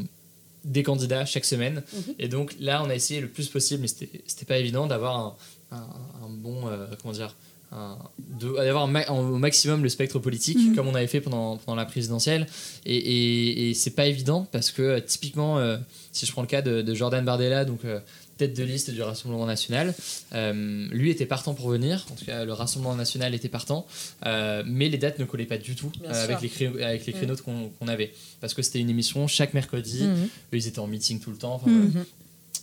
des candidats chaque semaine. Et donc là, on a essayé le plus possible, mais c'était c'était pas évident d'avoir un, un- un bon, euh, comment dire, d'avoir ma- au maximum le spectre politique, Mhm. comme on avait fait pendant, pendant la présidentielle. Et, et, et c'est pas évident parce que typiquement, euh, si je prends le cas de, de Jordan Bardella, donc euh, tête de liste du Rassemblement national, euh, lui était partant pour venir. En tout cas, le Rassemblement national était partant, euh, mais les dates ne collaient pas du tout euh, avec les, créneaux, avec les créneaux qu'on avait. Parce que c'était une émission chaque mercredi. Mhm. Eux, ils étaient en meeting tout le temps. Mhm. voilà.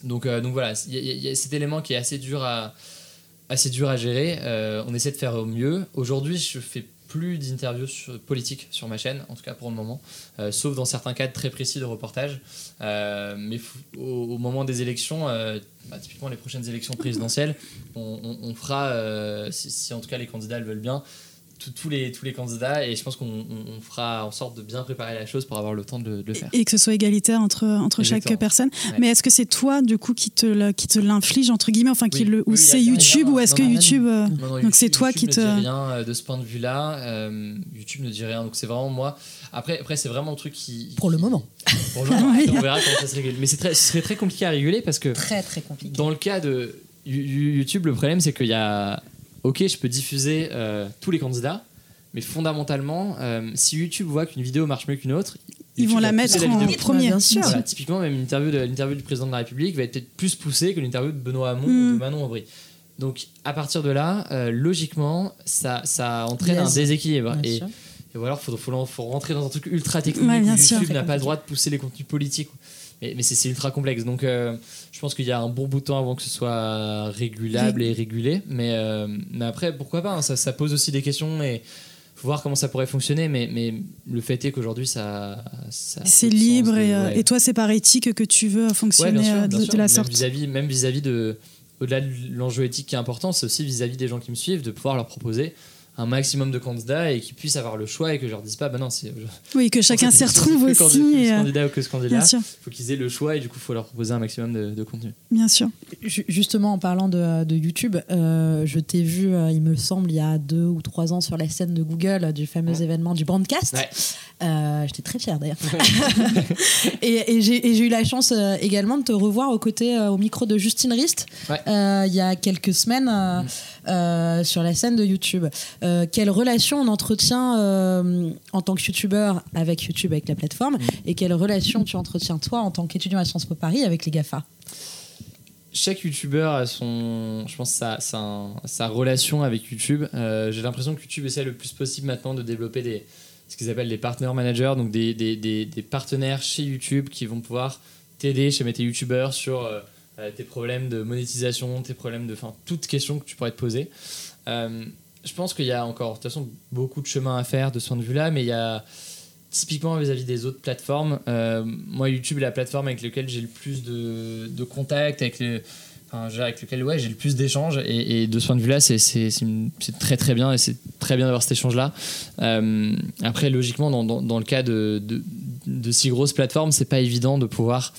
Donc, donc voilà, il y, a- il y a cet élément qui est assez dur à, assez dur à gérer. On essaie de faire au mieux. Aujourd'hui, je fais plus d'interviews politiques sur ma chaîne, en tout cas pour le moment, euh, sauf dans certains cadres très précis de reportage. Euh, mais au, moment des élections, euh, bah, typiquement les prochaines élections présidentielles, on fera, euh, si, si en tout cas les candidats le veulent bien, tous- tous les, tous les candidats et je pense qu'on on- on fera en sorte de bien préparer la chose pour avoir le temps de, de le faire. Et que ce soit égalitaire entre, entre chaque Exactement. personne. Ouais. Mais est-ce que c'est toi, du coup, qui te, le- qui te l'inflige, entre guillemets, enfin, qui Oui. le, ou Oui, c'est YouTube, rien. ou est-ce que YouTube. euh, Non, non, Donc YouTube- c'est toi YouTube qui ne te- dit rien euh, de ce point de vue-là. Euh, YouTube ne dit rien, donc c'est vraiment moi. Après, après c'est vraiment le truc qui. Pour le qui- moment. Pour le moment. On verra comment ça se régule. Mais c'est très, ce serait très compliqué à réguler parce que Très très compliqué. dans le cas de You- You- YouTube, le problème c'est qu'il y a. Ok, je peux diffuser euh, tous les candidats, mais fondamentalement, euh, si YouTube voit qu'une vidéo marche mieux qu'une autre, Ils YouTube vont la mettre en vidéo. premier. Bien sûr. Voilà, typiquement, même l'interview de, l'interview du président de la République va être peut-être plus poussée que l'interview de Benoît Hamon Mm. ou de Manon Aubry. Donc, à partir de là, euh, logiquement, ça, ça entraîne un déséquilibre. Bien Et, sûr. et voilà, faut, faut, faut rentrer dans un truc ultra technique Ouais, bien où sûr. YouTube n'a pas le droit de pousser les contenus politiques. Mais, mais c'est ultra complexe. Donc, euh, je pense qu'il y a un bon bout de temps avant que ce soit régulable et régulé. Mais, euh, mais après, pourquoi pas hein, ça, ça pose aussi des questions et faut voir comment ça pourrait fonctionner. Mais, mais le fait est qu'aujourd'hui, ça, C'est sens libre et, euh, ouais. et toi, c'est par éthique que tu veux fonctionner sûr, de, la sorte. même vis-à-vis de, au-delà de l'enjeu éthique qui est important, c'est aussi vis-à-vis des gens qui me suivent de pouvoir leur proposer un maximum de candidats et qu'ils puissent avoir le choix et que je leur dise pas, bah non, c'est. Oui, que chacun s'y retrouve que aussi. Ce et, euh, candidat ou que ce candidat. bien sûr, Il faut qu'ils aient le choix et du coup, il faut leur proposer un maximum de, de contenu. bien sûr. Ju- Justement, en parlant de, de YouTube, euh, je t'ai vu, euh, il me semble, il y a deux ou trois ans sur la scène de Google euh, du fameux événement du Brandcast. Ouais. Euh, J'étais très fière d'ailleurs. et et j'ai eu la chance euh, également de te revoir aux côtés, euh, au micro de Justine Rist, Ouais. euh, il y a quelques semaines euh, euh, sur la scène de YouTube. Euh, quelle relation on entretient euh, en tant que YouTubeur avec YouTube, avec la plateforme, et quelle relation tu entretiens toi en tant qu'étudiant à Sciences Po Paris avec les GAFA? Chaque youtubeur a son, je pense, sa, sa, sa relation avec YouTube. J'ai l'impression que YouTube essaie le plus possible maintenant de développer des, ce qu'ils appellent des partner managers, donc des, des, des, des partenaires chez YouTube qui vont pouvoir t'aider chez tes youtubeurs sur tes problèmes de monétisation, tes problèmes de, enfin, toutes questions que tu pourrais te poser. Euh, je pense qu'il y a encore, de toute façon, beaucoup de chemin à faire de ce point de vue-là, mais il y a typiquement vis-à-vis des autres plateformes, euh, moi YouTube est la plateforme avec laquelle j'ai le plus de, de contacts, avec les, enfin, avec lequel ouais, j'ai le plus d'échanges. Et, de ce point de vue-là, c'est très très bien et c'est très bien d'avoir cet échange-là. Euh, après, logiquement, dans, dans, dans le cas de, de, de si grosses plateformes, c'est pas évident de pouvoir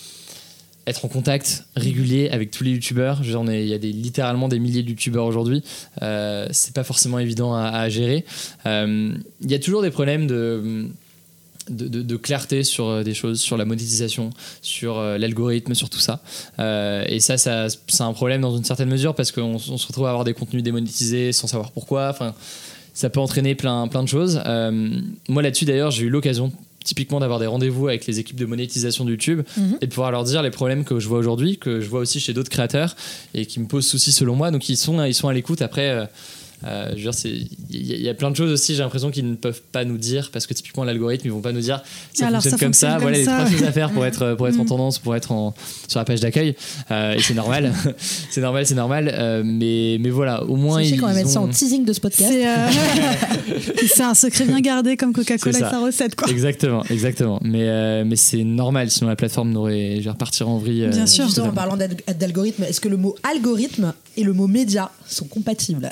être en contact régulier avec tous les youtubeurs. Il y a littéralement des milliers de youtubeurs aujourd'hui. Euh, c'est pas forcément évident à, gérer. Euh, Il y a toujours des problèmes de, clarté sur euh, des choses, sur la monétisation, sur euh, l'algorithme, sur tout ça. Et ça, c'est un problème dans une certaine mesure parce qu'on se retrouve à avoir des contenus démonétisés sans savoir pourquoi. Ça peut entraîner plein, de choses. Moi, là-dessus, d'ailleurs, j'ai eu l'occasion typiquement d'avoir des rendez-vous avec les équipes de monétisation de YouTube Mhm. et de pouvoir leur dire les problèmes que je vois aujourd'hui, que je vois aussi chez d'autres créateurs et qui me posent souci selon moi. Donc ils sont, ils sont à l'écoute. Après, euh, je veux dire, c'est- il y, a- il y a plein de choses aussi, j'ai l'impression qu'ils ne peuvent pas nous dire parce que typiquement l'algorithme, ils vont pas nous dire ça Alors, fonctionne ça comme fonctionne ça. comme voilà les ça, trois ouais. choses à faire pour être, pour être en Mm. tendance, pour être en, sur la page d'accueil. Euh, et c'est normal, c'est normal, c'est normal. Euh, mais, mais voilà, au moins Sachez ils qu'on va mettre ça en teasing de ce podcast. C'est euh, c'est un secret bien gardé comme Coca-Cola et sa recette, quoi. Exactement, exactement. Mais, euh, mais c'est normal, sinon la plateforme n'aurait. Je vais repartir en vrille. euh, Bien sûr. En parlant d'al- d'algorithme, est-ce que le mot algorithme et le mot média sont compatibles?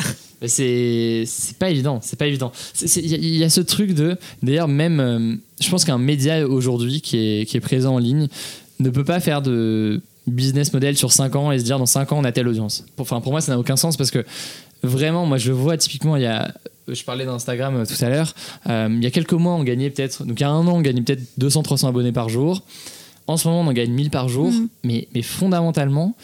C'est c'est pas évident, c'est pas évident. Il y, a- il y a ce truc de. D'ailleurs, même. euh, je pense qu'un média aujourd'hui qui est, qui est présent en ligne ne peut pas faire de business model sur 5 ans et se dire dans 5 ans on a telle audience. Enfin, pour moi, ça n'a aucun sens parce que vraiment, moi je vois typiquement, il y a. Je parlais d'Instagram euh, tout à l'heure. euh, il y a quelques mois, on gagnait peut-être. Donc, il y a un an, on gagnait peut-être 200-300 abonnés par jour. En ce moment, on en gagne 1000 par jour. Mhm. Mais, mais fondamentalement,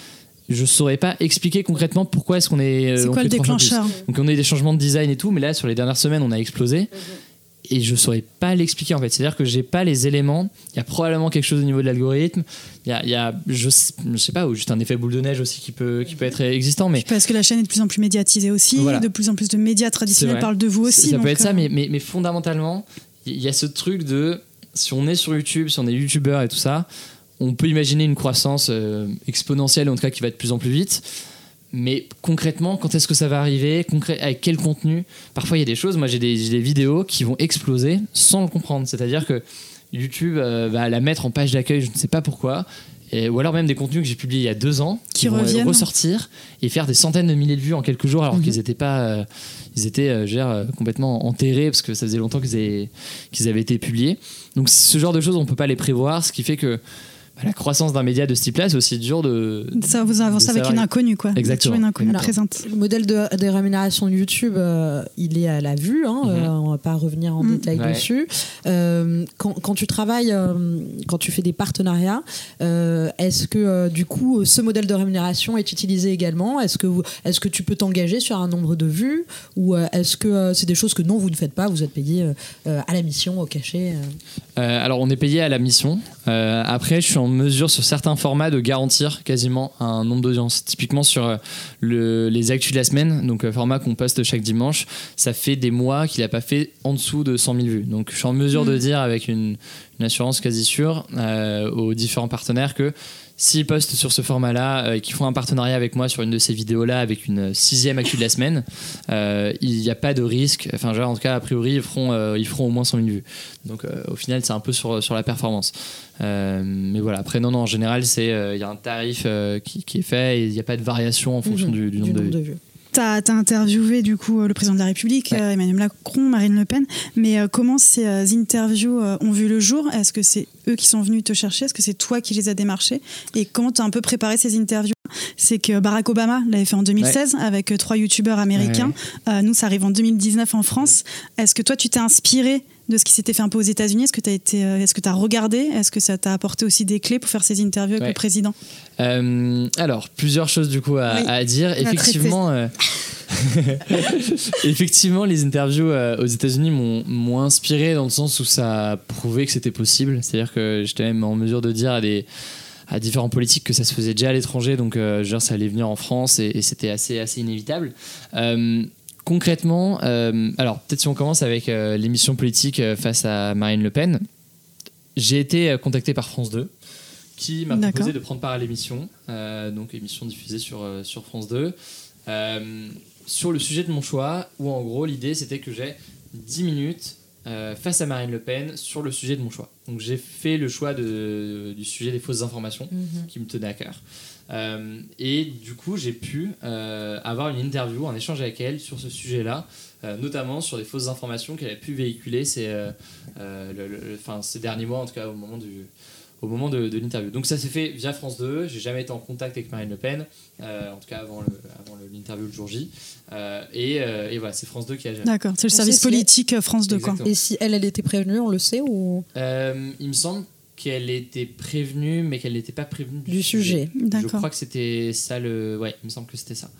je saurais pas expliquer concrètement pourquoi est-ce qu'on est. euh, C'est quoi le déclencheur Donc on a eu des changements de design et tout, mais là sur les dernières semaines on a explosé. Et je saurais pas l'expliquer en fait. C'est-à-dire que j'ai pas les éléments. Il y a probablement quelque chose au niveau de l'algorithme. Il y a, il y a je, sais, je sais pas, ou juste un effet boule de neige aussi qui peut, qui peut être existant. Mais Parce que la chaîne est de plus en plus médiatisée aussi, Voilà. de plus en plus de médias traditionnels parlent de vous aussi. ça peut être ça, euh, mais, mais, mais fondamentalement, il y a ce truc de si on est sur YouTube, si on est youtubeur et tout ça, on peut imaginer une croissance euh, exponentielle, en tout cas qui va de plus en plus vite. Mais concrètement, quand est-ce que ça va arriver? Concré- Avec quel contenu? Parfois, il y a des choses, moi j'ai des, vidéos qui vont exploser sans le comprendre. C'est-à-dire que YouTube euh, va la mettre en page d'accueil, je ne sais pas pourquoi. Et, ou alors même des contenus que j'ai publiés il y a deux ans Qui vont reviennent. ressortir et faire des centaines de milliers de vues en quelques jours alors Mhm. qu'ils n'étaient pas euh, ils étaient euh, complètement enterrés parce que ça faisait longtemps qu'ils avaient, avaient été publiés donc ce genre de choses on peut pas les prévoir ce qui fait que la croissance d'un média de ce type là c'est aussi dur de Ça, vous avancez avec une inconnue, quoi. Exactement. une inconnue Alors, présente. Le modèle de, de rémunération de YouTube, euh, il est à la vue. Hein, euh, on va pas revenir en Mhm. détail Ouais. dessus. Euh, quand, quand tu travailles, euh, quand tu fais des partenariats, euh, est-ce que euh, du coup ce modèle de rémunération est utilisé également? Est-ce que, que tu peux t'engager sur un nombre de vues? Ou euh, est-ce que euh, c'est des choses que non vous ne faites pas Vous êtes payé à la mission, au cachet. euh? Euh, alors on est payé à la mission. Euh, après, je suis en mesure sur certains formats de garantir quasiment un nombre d'audience. Typiquement sur euh, le- les actus de la semaine, donc un format qu'on poste chaque dimanche, ça fait des mois qu'il n'a pas fait en dessous de 100 000 vues. Donc je suis en mesure de dire avec une, une assurance quasi sûre euh, aux différents partenaires que s'ils postent sur ce format-là euh, et qu'ils font un partenariat avec moi sur une de ces vidéos-là avec une sixième actu de la semaine, euh, il n'y a pas de risque. Enfin, genre, en tout cas, a priori, ils feront, euh, ils feront au moins 100 000 vues. Donc, euh, au final, c'est un peu sur, sur la performance. Mais voilà, après, non, non, en général, c'est il y a un tarif qui, qui est fait et il n'y a pas de variation en fonction Mhm. du, du nombre de de vues. T'as as interviewé du coup euh, le président de la République, Ouais. euh, Emmanuel Macron, Marine Le Pen, mais euh, comment ces interviews ont vu le jour? Est-ce que c'est eux qui sont venus te chercher? Est-ce que c'est toi qui les as démarchés? Et comment t'as un peu préparé ces interviews? C'est que Barack Obama l'avait fait en 2016 avec trois youtubeurs américains. Euh, nous, ça arrive en 2019 en France. Est-ce que toi, tu t'es inspiré de ce qui s'était fait un peu aux États-Unis Est-ce que tu as été, euh, est-ce que tu as regardé? Est-ce que ça t'a apporté aussi des clés pour faire ces interviews avec Ouais. le président? Euh, alors, plusieurs choses du coup à, Oui. à dire. Effectivement, euh, effectivement, les interviews aux États-Unis m'ont inspiré dans le sens où ça a prouvé que c'était possible. C'est-à-dire que j'étais même en mesure de dire à des à différents politiques que ça se faisait déjà à l'étranger, donc euh, dire, ça allait venir en France et, et c'était assez assez inévitable. Euh, concrètement, euh, alors peut-être si on commence avec euh, l'émission politique euh, face à Marine Le Pen, j'ai été contacté par France 2 qui m'a proposé de prendre part à l'émission, donc émission diffusée sur, sur France 2, euh, sur le sujet de mon choix, où en gros l'idée c'était que j'ai 10 minutes face à Marine Le Pen sur le sujet de mon choix. Donc j'ai fait le choix de, du sujet des fausses informations Mhm. qui me tenait à cœur. Euh, et du coup, j'ai pu euh, avoir une interview, un échange avec elle sur ce sujet-là, euh, notamment sur des fausses informations qu'elle a pu véhiculer ces, euh, euh, le- le- enfin, ces derniers mois, en tout cas au moment du au moment de, de l'interview. Donc ça s'est fait via France 2, j'ai jamais été en contact avec Marine Le Pen, euh, en tout cas avant le- avant le- l'interview le jour J. Euh, et, euh, et voilà, c'est France 2 qui a géré. D'accord, c'est le On service si politique France 2, quoi. Et si elle, elle était prévenue, on le sait ou Euh, il me semble qu'elle était prévenue, mais qu'elle n'était pas prévenue du, du sujet Je D'accord. crois que c'était ça le. Ouais, il me semble que c'était ça.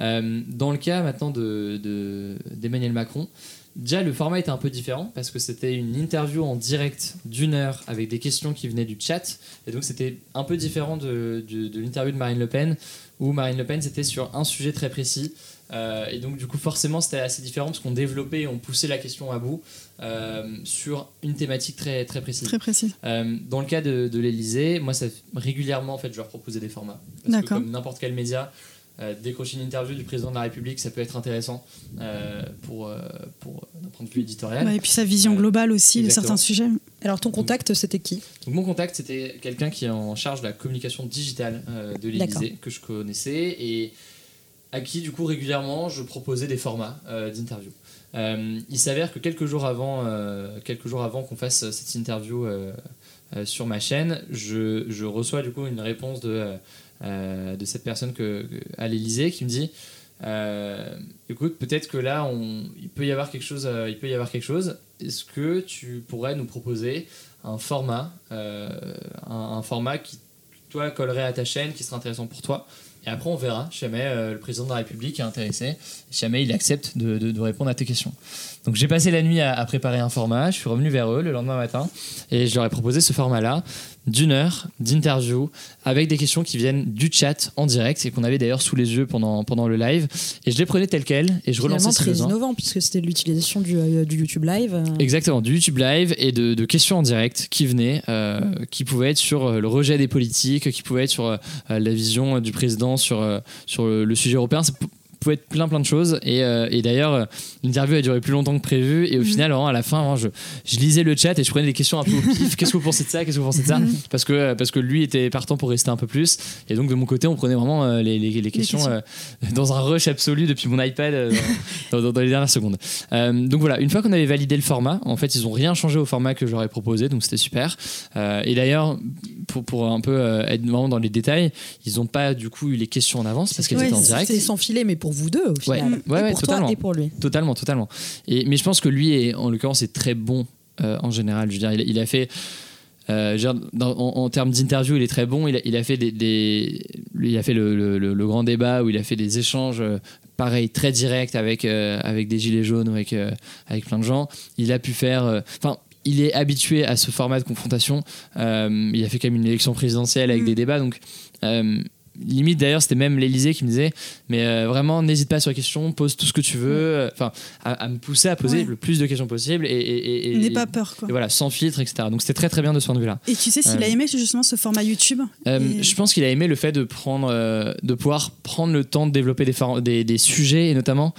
Euh, dans le cas maintenant de, de- d'Emmanuel Macron, déjà le format était un peu différent parce que c'était une interview en direct d'une heure avec des questions qui venaient du chat. Et donc c'était un peu différent de, de- de l'interview de Marine Le Pen où Marine Le Pen c'était sur un sujet très précis. Euh, et donc du coup forcément c'était assez différent parce qu'on développait et on poussait la question à bout euh, sur une thématique très, très précise. Très précis. Euh, dans le cas de, de l'Elysée, moi, ça, régulièrement, en fait, je leur proposais des formats. Parce que D'accord. comme n'importe quel média, euh, décrocher une interview du président de la République, ça peut être intéressant euh, pour, euh, pour d'un point de vue éditorial. Ouais, et puis sa vision Euh, globale aussi de certains sujets. Alors ton contact, c'était qui Donc mon contact, c'était quelqu'un qui est en charge de la communication digitale euh, de l'Elysée, que je connaissais, et à qui, du coup, régulièrement, je proposais des formats euh, d'interview. Euh, il s'avère que quelques jours avant, euh, quelques jours qu'on fasse cette interview sur ma chaîne, je, reçois du coup une réponse de, cette personne que, que- à l'Elysée qui me dit écoute peut-être que là il peut y avoir quelque chose est-ce que tu pourrais nous proposer un format un format qui toi collerait à ta chaîne qui serait intéressant pour toi et après on verra. Jamais euh, le président de la République est intéressé jamais il accepte de, répondre à tes questions. Donc j'ai passé la nuit à, à préparer un format. Je suis revenu vers eux le lendemain matin et je leur ai proposé ce format là d'une heure d'interview avec des questions qui viennent du chat en direct et qu'on avait d'ailleurs sous les yeux pendant, pendant le live. Et je les prenais telles quelles et je relançais très besoin. innovant puisque c'était l'utilisation du, euh, du YouTube Live. euh. Exactement, du YouTube Live et de, de questions en direct qui venaient, euh, qui pouvaient être sur euh, le rejet des politiques, qui pouvaient être sur euh, la vision euh, du président sur, euh, sur le, le sujet européen. Pouvait être plein plein de choses. Et, euh, et d'ailleurs euh, l'interview a duré plus longtemps que prévu. Et au final vraiment, à la fin vraiment, je, je lisais le chat et je prenais des questions un peu au pif. Qu'est-ce que vous pensez de ça? Qu'est-ce que vous pensez de ça? Parce que euh, parce que lui était partant pour rester un peu plus. Et donc de mon côté on prenait vraiment euh, les, les- les questions, questions. dans un rush absolu depuis mon iPad dans, dans- dans les dernières secondes. Donc voilà, une fois qu'on avait validé le format, en fait, ils ont rien changé au format que ai proposé, donc c'était super. Et d'ailleurs, pour, pour un peu être vraiment dans les détails, ils n'ont pas du coup eu les questions en avance parce qu'elles Ouais, étaient en direct. C'est sans filet, mais pour vous deux au final. Ouais, ouais, et ouais, pour totalement. toi et pour lui. Totalement, totalement. Et, mais je pense que lui, est, en l'occurrence, est très bon euh, en général. Je veux dire, il, il a fait. euh, dire, dans- en, en termes d'interview, il est très bon. Il a, il a fait des, il a fait le, le- le- le grand débat où il a fait des échanges, euh, pareil, très directs avec euh, avec des gilets jaunes ou avec euh, avec plein de gens. Il a pu faire. euh, Enfin. il est habitué à ce format de confrontation. Euh, il a fait quand même une élection présidentielle avec Mm. des débats, donc euh, limite d'ailleurs c'était même l'Elysée qui me disait mais euh, vraiment n'hésite pas sur les questions pose tout ce que tu veux euh, enfin à, à me pousser à poser Ouais. le plus de questions possible et, et, et- N'aie pas peur, quoi. et voilà sans filtre etc donc c'était très très bien de ce point de vue là Et tu sais s'il Euh, a aimé justement ce format YouTube euh, je pense qu'il a aimé le fait de prendre, euh, de pouvoir prendre le temps de développer des, des sujets et notamment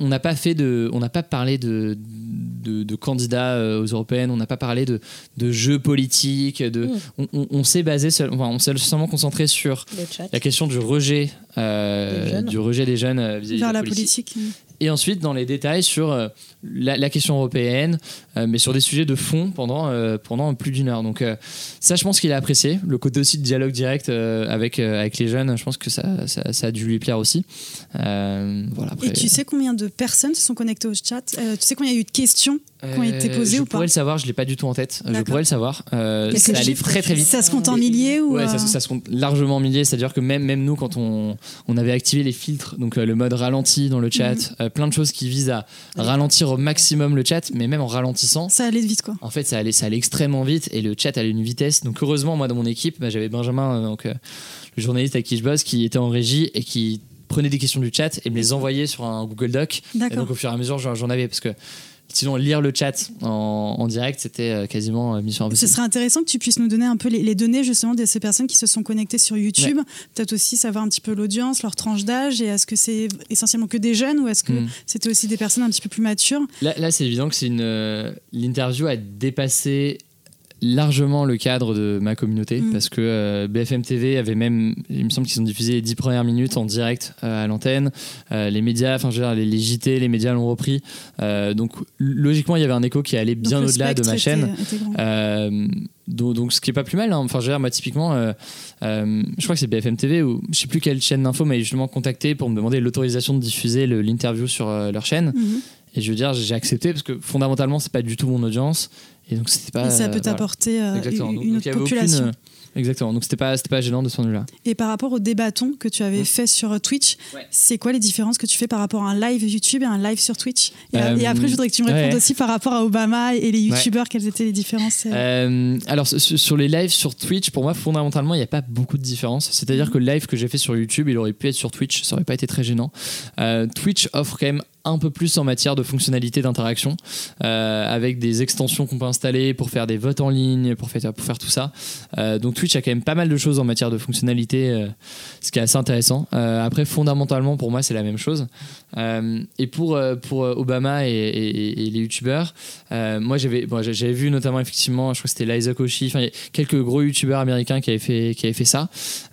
on n'a pas fait de, on n'a pas parlé de, de, de candidats euh, aux européennes, on n'a pas parlé de, de jeux politiques, de, Mm. on, on- on s'est basé, seul- enfin, on s'est seulement concentré sur la question du rejet, euh, Des jeunes. du rejet des jeunes euh, vis-à-vis de vers la politique. et ensuite dans les détails sur euh, la, la question européenne, euh, mais sur des sujets de fond pendant, euh, pendant plus d'une heure. Donc euh, ça, je pense qu'il a apprécié. Le côté aussi de dialogue direct euh, avec, avec les jeunes, je pense que ça, ça, ça a dû lui plaire aussi. Voilà, après, Et tu sais combien de personnes se sont connectées au chat Tu sais combien il y a eu de questions qui ont été posées je ou pas pourrais le savoir, je l'ai pas du tout en tête. Je pourrais le savoir. Ça allait chiffres, très très tu vite. Ça se compte en milliers ou Ouais, ça, ça se compte largement en milliers. C'est-à-dire que même, même nous, quand on, on avait activé les filtres, donc le mode ralenti dans le chat, Mhm. plein de choses qui visent à ralentir au maximum le chat, mais même en ralentissant, ça allait vite quoi. en fait, ça allait, ça allait extrêmement vite et le chat allait une vitesse. Donc, heureusement, moi, dans mon équipe, bah, j'avais Benjamin, euh, donc, euh, le journaliste avec qui je bosse, qui était en régie et qui prenait des questions du chat et me les envoyait sur un Google Doc. Et donc, au fur et à mesure, j'en avais parce que effectivement, lire le chat en, en direct, c'était euh, quasiment euh, mission Ce impossible. serait intéressant que tu puisses nous donner un peu les, les données justement de ces personnes qui se sont connectées sur YouTube. Peut-être aussi savoir un petit peu l'audience, leur tranche d'âge et est-ce que c'est essentiellement que des jeunes ou est-ce que Mm. c'était aussi des personnes un petit peu plus matures? Là, là, c'est évident que c'est une euh, l'interview a dépassé largement le cadre de ma communauté Mm. parce que euh, BFM TV avait même il me semble qu'ils ont diffusé les 10 premières minutes en direct euh, à l'antenne Euh, les médias enfin je veux dire les, les JT les médias l'ont repris donc logiquement il y avait un écho qui allait bien au-delà de ma était- chaîne était donc, donc, ce qui est pas plus mal. hein. Enfin, je veux dire, moi, typiquement, je crois que c'est BFM TV ou je sais plus quelle chaîne d'info m'a justement contacté pour me demander l'autorisation de diffuser le- l'interview sur leur chaîne. Mhm. Et je veux dire, j'ai accepté parce que fondamentalement, c'est pas du tout mon audience. Et donc, c'était pas. et ça peut euh, voilà. t'apporter euh, Exactement. une, Donc, autre aucune, population. euh, exactement. Donc, c'était pas, c'était pas gênant de ce point de vue-là. Et par rapport au débatton que tu avais Mm. fait sur Twitch, Ouais. c'est quoi les différences que tu fais par rapport à un live YouTube et un live sur Twitch? Et, Euh, et après, je voudrais que tu me répondes ouais. aussi par rapport à Obama et les YouTubeurs, quelles étaient les différences euh, Euh, alors sur, les lives sur Twitch, pour moi fondamentalement il n'y a pas beaucoup de différence. C'est-à-dire que le live que j'ai fait sur YouTube, il aurait pu être sur Twitch, ça aurait pas été très gênant. Euh, Twitch offre quand même un peu plus en matière de fonctionnalité d'interaction, avec des extensions qu'on peut installer pour faire des votes en ligne, pour faire, pour faire tout ça. Donc Twitch a quand même pas mal de choses en matière de fonctionnalité, euh, ce qui est assez intéressant. Euh, après fondamentalement pour moi c'est la même chose. Euh, et pour, pour Obama et, les youtubeurs, moi j'avais vu notamment effectivement, je crois que c'était Liza Koshy, enfin quelques gros youtubeurs américains qui avaient fait, qui avaient fait ça.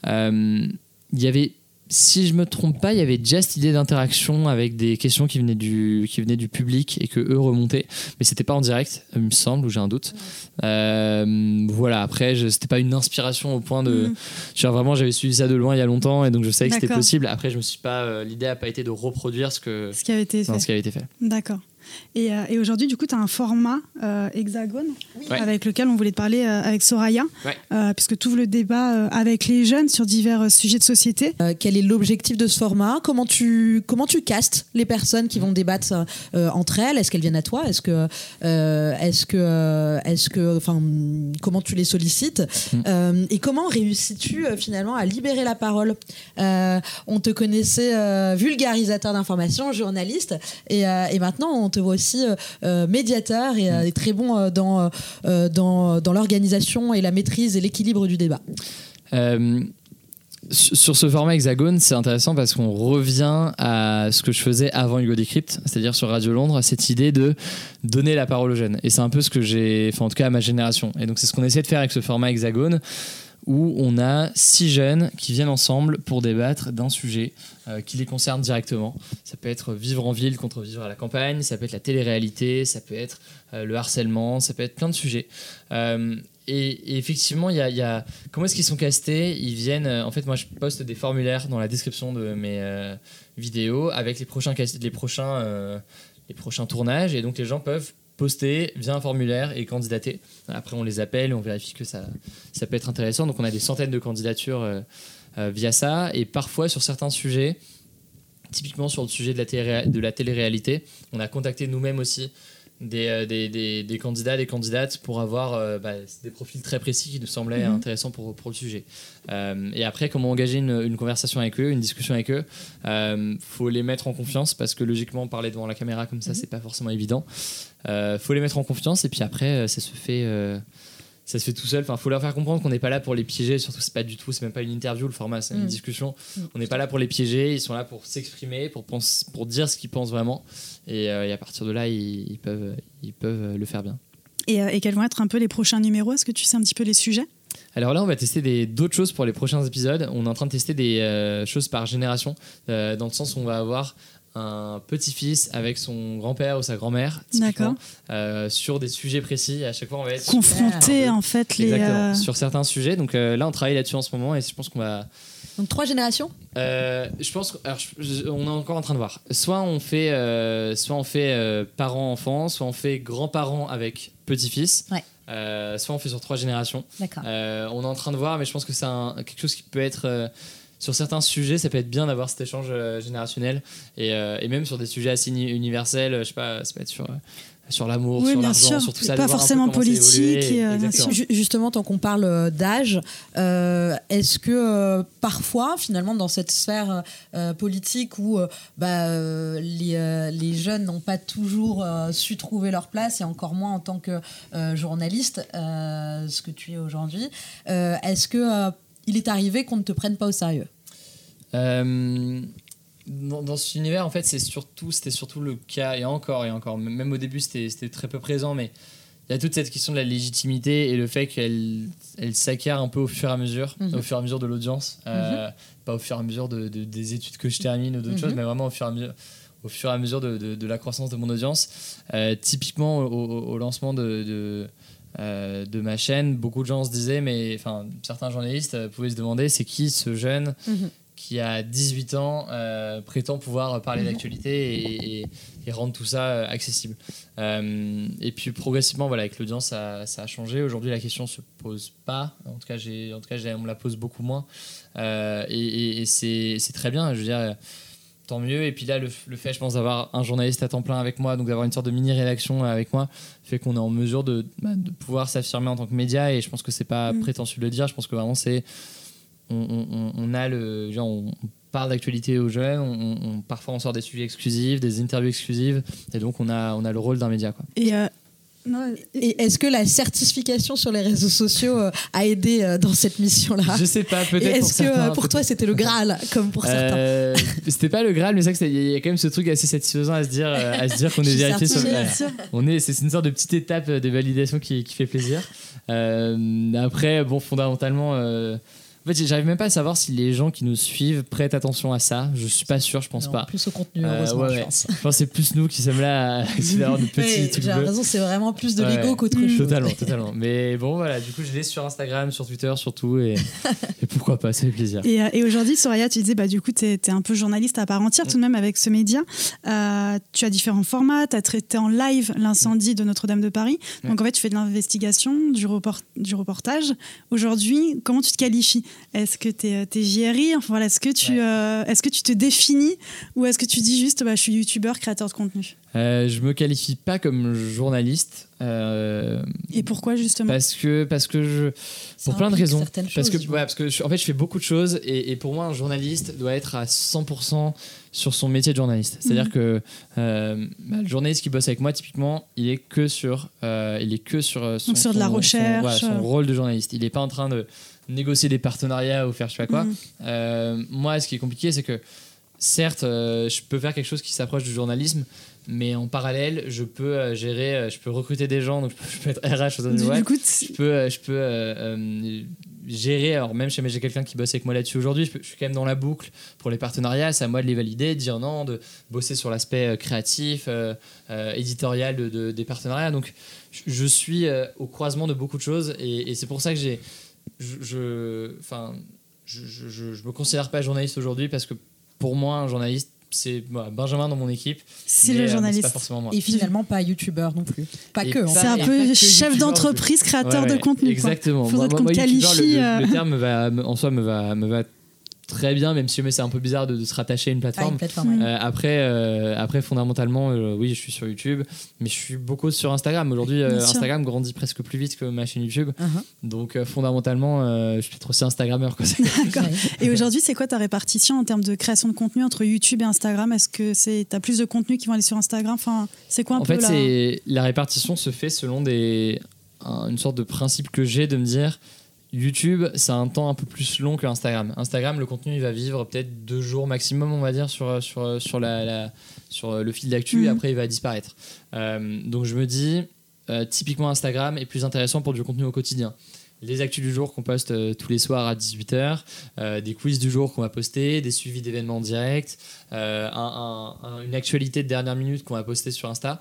Il y avait, si je me trompe pas, il y avait déjà cette idée d'interaction avec des questions qui venaient du, qui venaient du public et que eux remontaient, mais c'était pas en direct, il me semble, ou j'ai un doute. Euh, voilà, après, je- c'était pas une inspiration au point de. Mm. Genre vraiment, j'avais suivi ça de loin il y a longtemps et donc je savais que c'était possible. Après, je me suis pas. euh, L'idée a pas été de reproduire ce que. ce qui avait été non, fait ce qui avait été fait. D'accord. Et, euh, et aujourd'hui, du coup, tu as un format euh, hexagone Ouais. avec lequel on voulait te parler euh, avec Soraya, Ouais. euh, puisque tu ouvres le débat euh, avec les jeunes sur divers euh, sujets de société. Euh, quel est l'objectif de ce format? Comment tu comment tu castes les personnes qui vont débattre euh, entre elles? Est-ce qu'elles viennent à toi? Est-ce que euh, est-ce que euh, est-ce que enfin comment tu les sollicites? Mm. Euh, Et comment réussis-tu euh, finalement à libérer la parole? Euh, On te connaissait euh, vulgarisateur d'informations, journaliste, et, euh, et maintenant on te voit aussi euh, euh, médiateur et, et très bon dans dans dans l'organisation et la maîtrise et l'équilibre du débat. Sur sur ce format hexagone, c'est intéressant parce qu'on revient à ce que je faisais avant Hugo Décrypte, c'est-à-dire sur Radio Londres, cette idée de donner la parole aux jeunes. Et c'est un peu ce que j'ai, enfin en tout cas à ma génération. Et donc c'est ce qu'on essaie de faire avec ce format hexagone, où on a six jeunes qui viennent ensemble pour débattre d'un sujet euh, qui les concerne directement. Ça peut être vivre en ville contre vivre à la campagne, ça peut être la télé-réalité, ça peut être euh, le harcèlement, ça peut être plein de sujets. Euh, et, effectivement, a, comment est-ce qu'ils sont castés? Ils viennent. en fait, moi, je poste des formulaires dans la description de mes vidéos avec les prochains, les prochains, les prochains tournages, et donc les gens peuvent poster via un formulaire et candidater. Après, on les appelle et on vérifie que ça, ça peut être intéressant. Donc, on a des centaines de candidatures euh, euh, via ça, et parfois sur certains sujets. Typiquement sur le sujet de la, télé- de la télé-réalité, on a contacté nous-mêmes aussi des, euh, des, des- des candidats, des candidates pour avoir euh, bah, des profils très précis qui nous semblaient Mhm. intéressants pour, pour le sujet. Euh, et après, comment engager une, une conversation avec eux, une discussion avec eux euh, Faut les mettre en confiance parce que logiquement, parler devant la caméra comme ça, c'est pas forcément évident. Faut les mettre en confiance et puis après, ça se fait. Ça se fait tout seul. Enfin, faut leur faire comprendre qu'on n'est pas là pour les piéger. Surtout, c'est pas du tout, c'est même pas une interview le format, c'est une Mm. discussion. On n'est pas là pour les piéger. Ils sont là pour s'exprimer, pour pense- pour dire ce qu'ils pensent vraiment. Et, euh, et à partir de là, ils, ils peuvent, ils peuvent le faire bien. Et, euh, et quels vont être un peu les prochains numéros? Est-ce que tu sais un petit peu les sujets? Alors là, on va tester d'autres choses pour les prochains épisodes. On est en train de tester des euh, choses par génération, euh, dans le sens où on va avoir un petit-fils avec son grand-père ou sa grand-mère, euh, sur des sujets précis. Et à chaque fois, on va être Confronter Super. en fait les. Euh, sur certains sujets. Donc euh, là, on travaille là-dessus en ce moment et je pense qu'on va. Donc trois générations? Euh, je pense. que- alors, je- je- on est encore en train de voir. Soit on fait, euh, soit on fait euh, parents-enfants, soit on fait grands-parents avec petit-fils. Ouais. Euh, soit on fait sur trois générations. D'accord. Euh, on est en train de voir, mais je pense que c'est quelque chose qui peut être euh, sur certains sujets, ça peut être bien d'avoir cet échange euh, générationnel et, euh, et même sur des sujets assez uni- universels, euh, je sais pas, ça peut être sur, euh, sur l'amour, Oui, sur bien l'argent, sûr. sur tout ça. Pas forcément politique et, euh, Justement, tant qu'on parle d'âge, euh, est-ce que euh, parfois, finalement, dans cette sphère euh, politique où euh, bah, euh, les, euh, les jeunes n'ont pas toujours euh, su trouver leur place, et encore moins en tant que euh, journaliste, euh, ce que tu es aujourd'hui, euh, est-ce que euh, il est arrivé qu'on ne te prenne pas au sérieux? Euh, dans, dans cet univers, en fait, c'est surtout, c'était surtout le cas, et encore, et encore, même au début, c'était très peu présent, mais il y a toute cette question de la légitimité et le fait qu'elle elle s'acquiert un peu au fur et à mesure, Mhm. au fur et à mesure de l'audience, euh, pas au fur et à mesure de, de- des études que je termine ou d'autres Mhm. choses, mais vraiment au fur et à mesure. Au fur et à mesure de, de- de la croissance de mon audience. Euh, typiquement, au, lancement de, de, euh, de ma chaîne, beaucoup de gens se disaient, mais enfin, certains journalistes euh, pouvaient se demander c'est qui ce jeune? Mhm. Qui a 18 ans euh, prétend pouvoir parler Mhm. d'actualité et, et- et rendre tout ça euh, accessible. Euh, et puis progressivement, voilà, avec l'audience, ça, ça a changé. Aujourd'hui, la question se pose pas. En tout cas, j'ai, en tout cas, on me la pose beaucoup moins. Euh, et c'est, très bien. Je veux dire. Tant mieux. Et puis là, le, le fait, je pense, d'avoir un journaliste à temps plein avec moi, donc d'avoir une sorte de mini-rédaction avec moi, fait qu'on est en mesure de, bah, de pouvoir s'affirmer en tant que média. Et je pense que c'est pas Mm. prétentieux de le dire. Je pense que vraiment, c'est on, on- on a le genre on parle d'actualité aux jeunes on, on- parfois on sort des sujets exclusifs des interviews exclusives et donc on a on a le rôle d'un média quoi. Et, euh, non, Et est-ce que la certification sur les réseaux sociaux euh, a aidé euh, dans cette mission-là? Je sais pas peut-être Est-ce que certains, pour toi c'était le Graal comme pour certains? C'était pas le Graal mais c'est vrai que c'est- il y a quand même ce truc assez satisfaisant à se dire à se dire qu'on est vérifié sur on est c'est une sorte de petite étape de validation qui, qui fait plaisir. Après bon fondamentalement en fait j'arrive même pas à savoir si les gens qui nous suivent prêtent attention à ça je suis pas sûr je pense Non, pas Plus au contenu, Euh, heureusement, ouais, je ouais. pense. Je pense que c'est plus nous qui sommes là à essayer d'avoir de petits trucs J'ai raison, c'est vraiment plus de Ouais. l'ego qu'autre Mm. chose. Totalement, totalement. Mais bon, voilà, du coup, je l'ai sur Instagram, sur Twitter, surtout. Et, et pourquoi pas, ça fait plaisir. Et, euh, et aujourd'hui, Soraya, tu disais, bah, du coup, tu es, un peu journaliste à part entière, tout de même, avec ce média. Euh, tu as différents formats, tu as traité en live l'incendie de Notre-Dame de Paris. Donc, en fait, tu fais de l'investigation, du, report- du reportage. Aujourd'hui, comment tu te qualifies? Est-ce que tu es, JRI Enfin, voilà, Est-ce que, tu, Ouais. euh, est-ce que tu te définis ou est-ce que tu dis juste, bah, je suis youtubeur, créateur de contenu? Euh, je me qualifie pas comme journaliste. euh, Et pourquoi, justement? parce que, parce que je. Ça Pour plein de raisons. certaines Parce que, choses, ouais, parce que je- en fait, je fais beaucoup de choses. Et, et pour moi, un journaliste doit être à 100% sur son métier de journaliste. C'est-à-dire Mhm. que euh, bah, le journaliste qui bosse avec moi, typiquement, il est que sur, euh, il est que sur, euh, son, Donc sur de la son- son- recherche, son euh. rôle de journaliste. Il n'est pas en train de négocier des partenariats ou faire je sais pas quoi. Mhm. Euh, moi, ce qui est compliqué, c'est que certes, euh, je peux faire quelque chose qui s'approche du journalisme, mais en parallèle, je peux euh, gérer, je peux recruter des gens, donc je peux, être RH aux Du, coup, Je peux, je peux euh, gérer, alors même chez j'ai quelqu'un qui bosse avec moi là-dessus aujourd'hui, je, peux- je suis quand même dans la boucle pour les partenariats, c'est à moi de les valider, de dire non, de bosser sur l'aspect créatif, euh, euh, éditorial de, de- des partenariats. Donc je, je suis au croisement de beaucoup de choses et, et c'est pour ça que j'ai. Je, enfin, je, je, je- je me considère pas journaliste aujourd'hui parce que pour moi, un journaliste, c'est voilà, Benjamin dans mon équipe. c'est le euh, journaliste. Pas forcément moi. Et finalement, pas youtubeur non plus. Pas Et que. fait. C'est un peu chef d'entreprise, créateur Ouais, de contenu. Exactement. Faudrait qu'on qualifie, Le, le- euh. terme va, en soi me va, me va très bien, même si c'est un peu bizarre de, de se rattacher à une Ah, plateforme. une plateforme, ouais. Euh, après, euh, après, fondamentalement, euh, oui, je suis sur YouTube, mais je suis beaucoup sur Instagram. Aujourd'hui. Instagram grandit presque plus vite que ma chaîne YouTube. Uh-huh. Donc, fondamentalement, je suis peut-être aussi Instagrammeur. D'accord. Et aujourd'hui, c'est quoi ta répartition en termes de création de contenu entre YouTube et Instagram? Est-ce que c'est t'as plus de contenus qui vont aller sur Instagram? Enfin, c'est quoi un en peu fait, la... répartition se fait selon des, un- une sorte de principe que j'ai de me dire YouTube, c'est un temps un peu plus long que Instagram. Instagram, le contenu, il va vivre peut-être deux jours maximum, on va dire, sur, sur, sur, la, la- sur le fil d'actu, Mhm. et après, il va disparaître. Euh, donc, je me dis, euh, typiquement, Instagram est plus intéressant pour du contenu au quotidien. Les actus du jour qu'on poste euh, tous les soirs à 18h, euh, des quiz du jour qu'on va poster, des suivis d'événements en direct, euh, un- un- un- une actualité de dernière minute qu'on va poster sur Insta.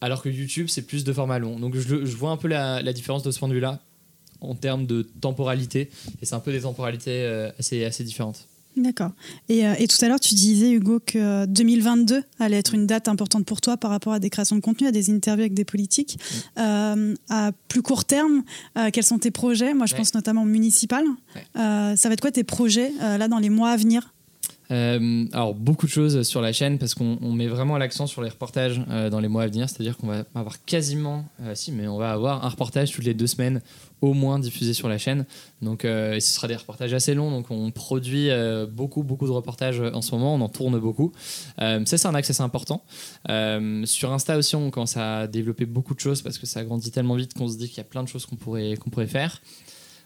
Alors que YouTube, c'est plus de format long. Donc je vois un peu la, la différence de ce point de vue-là en termes de temporalité. Et c'est un peu des temporalités euh, assez, assez différentes. D'accord. Et, euh, et tout à l'heure, tu disais, Hugo, que 2022 allait être une date importante pour toi par rapport à des créations de contenu, à des interviews avec des politiques. Euh, à plus court terme, euh, quels sont tes projets? Moi, je Ouais. pense notamment municipal. Ouais. Euh, ça va être quoi tes projets euh, là dans les mois à venir? Euh, alors beaucoup de choses sur la chaîne parce qu'on on met vraiment l'accent sur les reportages euh, dans les mois à venir, c'est-à-dire qu'on va avoir quasiment, euh, si mais on va avoir un reportage toutes les deux semaines au moins diffusé sur la chaîne. Donc euh, ce sera des reportages assez longs, donc on produit euh, beaucoup beaucoup de reportages en ce moment, on en tourne beaucoup. Euh, ça c'est un assez important. Euh, sur Insta aussi on commence à développer beaucoup de choses parce que ça grandit tellement vite qu'on se dit qu'il y a plein de choses qu'on pourrait qu'on pourrait faire.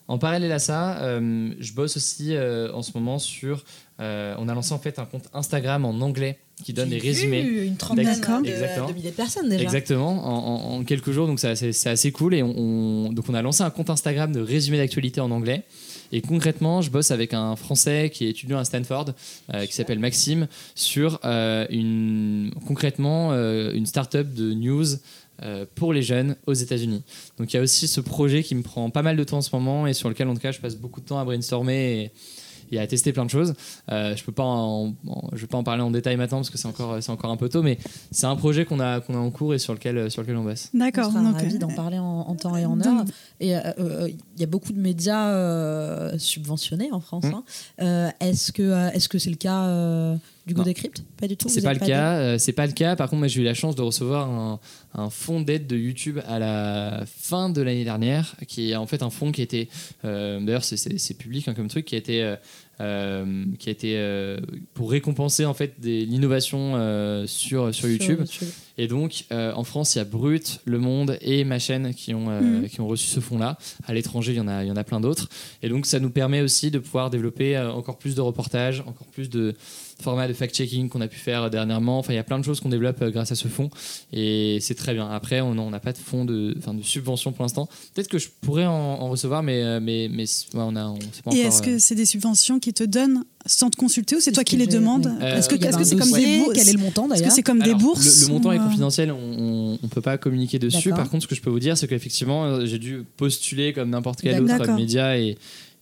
En parallèle à ça, euh, je bosse aussi euh, en ce moment sur. Euh, on a lancé en fait un compte Instagram en anglais qui donne des J'ai résumés. Une trentaine de, de milliers de personnes déjà. Exactement, en, en- en quelques jours, donc c'est assez, cool. Et on, on- donc on a lancé un compte Instagram de résumé d'actualité en anglais. Et concrètement, je bosse avec un Français qui est étudiant à Stanford, euh, qui s'appelle Maxime, sur euh, une, concrètement une start-up de news pour les jeunes aux États-Unis. Donc il y a aussi ce projet qui me prend pas mal de temps en ce moment et sur lequel en tout cas je passe beaucoup de temps à brainstormer et, et à tester plein de choses. Euh, je peux pas en, en- je vais pas en parler en détail maintenant parce que c'est encore c'est encore un peu tôt, mais c'est un projet qu'on a qu'on a en cours et sur lequel sur lequel on bosse. On D'accord. sera donc, ravis euh, d'en parler en, en temps et en donc- heure. Et euh, euh, il y a beaucoup de médias euh, subventionnés en France. Mm. hein. Euh, est-ce que est-ce que c'est le cas euh, du Go Non. Decrypt Pas du tout. C'est pas êtes le cas. euh, c'est pas le cas. Par contre, moi, j'ai eu la chance de recevoir un, un fonds d'aide de YouTube à la fin de l'année dernière, qui est en fait un fonds qui était, euh, d'ailleurs, c'est- public hein, comme truc, qui a été, euh, qui a été pour récompenser en fait l'innovation sur, sur YouTube. Et donc, euh, en France, il y a Brut, Le Monde et ma chaîne qui ont, euh, Mhm. qui ont reçu ce fonds-là. À l'étranger, il y en a, il y en a plein d'autres. Et donc, ça nous permet aussi de pouvoir développer euh, encore plus de reportages, encore plus de formats de fact-checking qu'on a pu faire dernièrement. Enfin, il y a plein de choses qu'on développe euh, grâce à ce fonds. Et c'est très bien. Après, on n'a pas de fonds de, enfin, de subvention pour l'instant. Peut-être que je pourrais en, en recevoir, mais, euh, mais, mais ouais, on a, on sait pas Et est-ce euh, que c'est des subventions qui te donnent sans te consulter ou c'est toi qui les demandes. Est-ce que c'est comme dossier, des bourses Quel est le montant Est-ce que d'ailleurs c'est comme des bourses Le, le montant ou, est euh, confidentiel, on ne peut pas communiquer dessus. Par contre, ce que je peux vous dire, c'est qu'effectivement, euh, j'ai dû postuler comme n'importe quel autre média et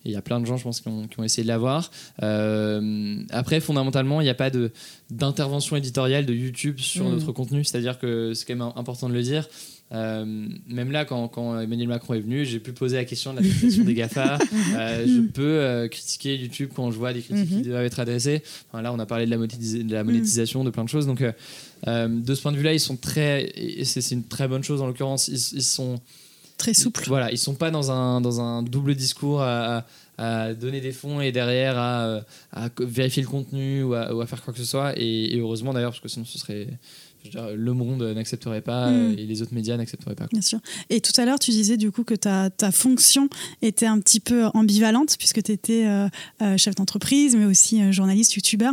il y a plein de gens, je pense, qui ont, qui ont essayé de l'avoir. Euh, après, fondamentalement, il n'y a pas de- d'intervention éditoriale de YouTube sur Mm. notre contenu. C'est-à-dire que c'est quand même important de le dire. Euh, même là, quand, quand Emmanuel Macron est venu, j'ai pu poser la question de la taxation des GAFA. Euh, je peux euh, critiquer YouTube quand je vois des critiques Mhm. qui doivent être adressées. Enfin, là, on a parlé de la, monétis- de la monétisation, de plein de choses. Donc, de ce point de vue-là, ils sont très. et C'est c'est une très bonne chose en l'occurrence. Ils, ils sont. Très souple. Voilà, ils sont pas dans un, dans un double discours à, donner des fonds et derrière à, vérifier le contenu ou à, ou à faire quoi que ce soit. Et, et heureusement d'ailleurs, parce que sinon ce serait. dire, le monde n'accepterait pas Mm. et les autres médias n'accepteraient pas. quoi. Bien sûr. Et tout à l'heure, tu disais du coup que ta, ta fonction était un petit peu ambivalente puisque tu étais euh, euh, chef d'entreprise, mais aussi euh, journaliste, youtubeur.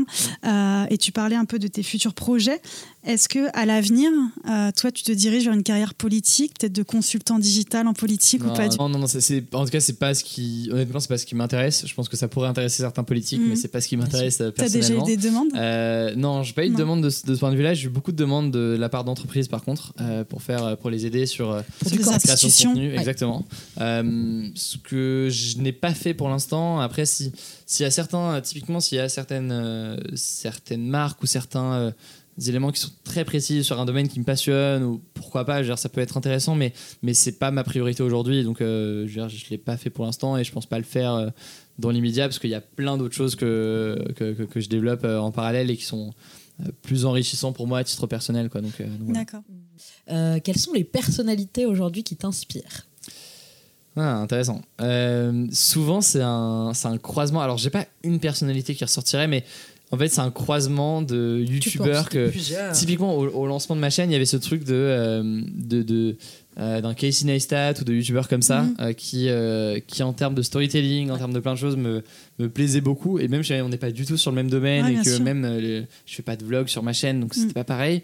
Et tu parlais un peu de tes futurs projets. Est-ce que à l'avenir, euh, toi, tu te diriges vers une carrière politique, peut-être de consultant digital en politique ou pas du non, non, en tout cas, c'est pas ce qui. Honnêtement, c'est pas ce qui m'intéresse. Je pense que ça pourrait intéresser certains politiques, Mhm. mais c'est pas ce qui m'intéresse euh, T'as déjà eu personnellement. des demandes Euh, non, j'ai pas eu de Non. demande de, ce- de ce point de vue-là. J'ai eu beaucoup de demandes de la part d'entreprises, par contre, euh, pour faire, pour les aider sur, Pour la création de contenu. Ouais. Exactement. Ce que je n'ai pas fait pour l'instant. Après, si s'il y a certains, typiquement, s'il y a certaines certaines marques ou certains euh, éléments qui sont très précis sur un domaine qui me passionne ou pourquoi pas, je veux dire, ça peut être intéressant, mais mais c'est pas ma priorité aujourd'hui. Donc, euh, je veux dire, je l'ai pas fait pour l'instant et je pense pas le faire. euh, dans l'immédiat parce qu'il y a plein d'autres choses que, que, que- que je développe euh, en parallèle et qui sont plus enrichissants pour moi à titre personnel quoi donc, euh, voilà. D'accord. Euh, Quelles sont les personnalités aujourd'hui qui t'inspirent? Ah, intéressant. Souvent, c'est un, c'est un croisement. Alors, j'ai pas une personnalité qui ressortirait, mais en fait, c'est un croisement de youtubeurs que. Typiquement, au, au lancement de ma chaîne, il y avait ce truc de, euh, de, de, euh, d'un Casey Neistat ou de youtubeurs comme ça Mhm. euh, qui, euh, qui, en termes de storytelling, en termes de plein de choses, me, me plaisait beaucoup. Et même on n'est pas du tout sur le même domaine Ouais, et que sûr. même je fais pas de vlog sur ma chaîne, donc c'était Mhm. pas pareil.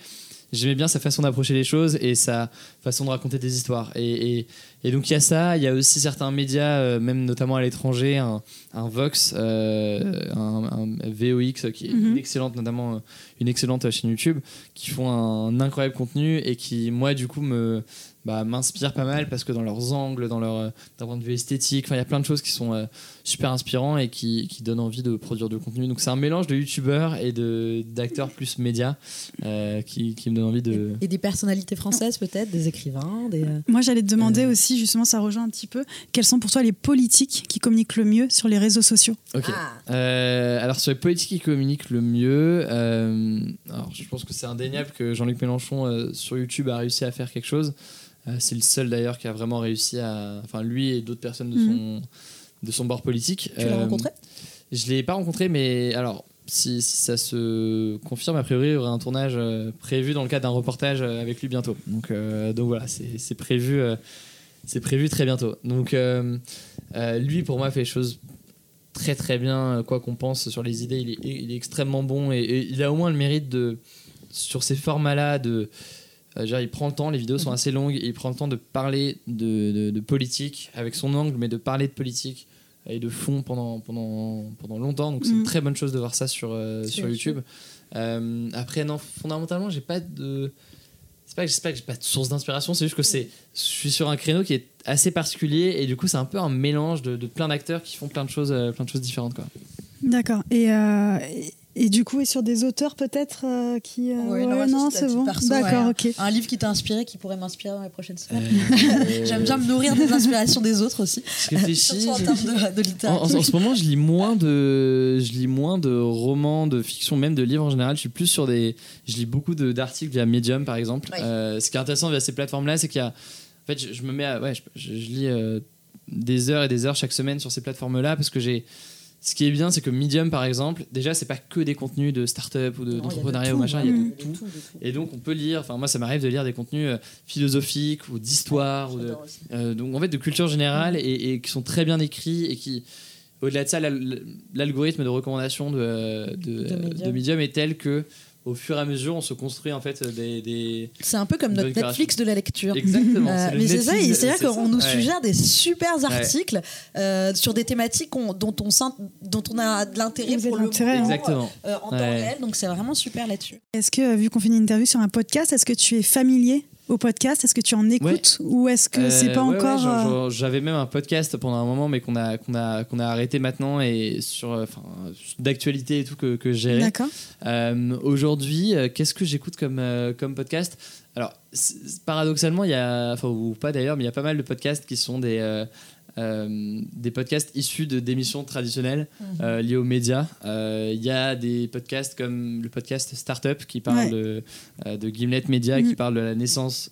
J'aimais bien sa façon d'approcher les choses et sa façon de raconter des histoires. Et, et, et donc il y a ça, il y a aussi certains médias, euh, même notamment à l'étranger, un, un Vox, euh, un, un VOX qui est Mhm. une excellente, notamment euh, une excellente chaîne YouTube, qui font un incroyable contenu et qui, moi, du coup, me, bah, m'inspirent pas mal parce que dans leurs angles, dans leur euh, d'un point de vue esthétique, il y a plein de choses qui sont euh, super inspirants et qui, qui donnent envie de produire du contenu. Donc c'est un mélange de youtubeurs et de d'acteurs plus médias euh, qui, qui me donne envie de. Et des personnalités françaises peut-être, des écrivains, des. euh, Moi, j'allais te demander Euh. aussi, justement, ça rejoint un petit peu, quels sont pour toi les politiques qui communiquent le mieux sur les réseaux sociaux Ok. Ah. Euh, alors sur les politiques qui communiquent le mieux, euh, alors je pense que c'est indéniable que Jean-Luc Mélenchon euh, sur YouTube a réussi à faire quelque chose. Euh, c'est le seul d'ailleurs qui a vraiment réussi à, enfin lui et d'autres personnes de son de son bord politique. Tu l'as Euh, rencontré? Je l'ai pas rencontré, mais alors si, si ça se confirme, a priori il y aura un tournage euh, prévu dans le cadre d'un reportage euh, avec lui bientôt. Donc euh, donc voilà, c'est prévu. c'est prévu très bientôt. Donc, lui, pour moi, fait les choses très très bien, quoi qu'on pense sur les idées. Il est, il est extrêmement bon et, et il a au moins le mérite de, sur ces formats-là, de. Euh, dire, il prend le temps, les vidéos sont assez longues, il prend le temps de parler de, de- de politique avec son angle, mais de parler de politique et de fond pendant, pendant, pendant longtemps. Donc c'est Mhm. une très bonne chose de voir ça sur, euh, Sur YouTube. Euh, après, non, fondamentalement, j'ai pas de. C'est pas que c'est pas que j'ai pas de source d'inspiration, c'est juste que c'est. Je suis sur un créneau qui est assez particulier et du coup, c'est un peu un mélange de, de plein d'acteurs qui font plein de choses, plein de choses différentes. D'accord. Et, euh, et, du coup, et sur des auteurs peut-être euh, qui. euh, Oui, ouais, non, ça, non, c'est bon. D'accord, ouais. ok. Un livre qui t'a inspiré, qui pourrait m'inspirer dans les prochaines semaines. Euh, J'aime bien me nourrir des inspirations des autres aussi. Je réfléchis. Surtout en je termes réfléchis. de, de En, littérature. en- en ce moment, je lis moins de, je lis moins de romans, de fiction, même de livres en général. Je suis plus sur des, je lis beaucoup de- d'articles via Medium, par exemple. Oui. Euh, ce qui est intéressant via ces plateformes-là, c'est qu'il y a, en fait, je, je me mets, à, ouais, je, je- je lis euh, des heures et des heures chaque semaine sur ces plateformes-là parce que j'ai, ce qui est bien, c'est que Medium, par exemple, déjà, c'est pas que des contenus de start-up ou de d'entrepreneuriat ou machin, il y a ouais. de tout. Et donc, on peut lire, enfin, moi, ça m'arrive de lire des contenus euh, philosophiques ou d'histoire ou de, J'adore aussi. euh, donc en fait de culture générale et, et qui sont très bien écrits et qui au-delà de ça l'al- l'algorithme de recommandation de, de, De Medium. de Medium est tel que au fur et à mesure on se construit en fait des, des- C'est un peu comme notre Netflix de la lecture. exactement Euh, mais c'est ça, c'est-à-dire c'est qu'on nous ouais. suggère des super articles euh, sur des thématiques dont, on, sent- dont on a de l'intérêt pour le l'intérêt, moment, exactement euh, en temps Ouais. réel. Donc c'est vraiment super là-dessus. Est-ce que, vu qu'on fait une interview sur un podcast, est-ce que tu es familier au podcast Est-ce que tu en écoutes Ou est-ce que c'est Euh, pas ouais, ouais, encore. euh, J'avais même un podcast pendant un moment, mais qu'on a, qu'on a, qu'on a arrêté maintenant et sur, euh, enfin, d'actualité et tout que, que gérais. D'accord. Euh, Aujourd'hui, qu'est-ce que j'écoute comme, comme podcast? Alors, paradoxalement, il y a, enfin, ou pas d'ailleurs, mais il y a pas mal de podcasts qui sont des, euh, des podcasts issus de d'émissions traditionnelles euh, liées aux médias. Euh, Il y a des podcasts comme le podcast Startup qui parle Ouais. de, de Gimlet Media, Mhm. qui parle de la naissance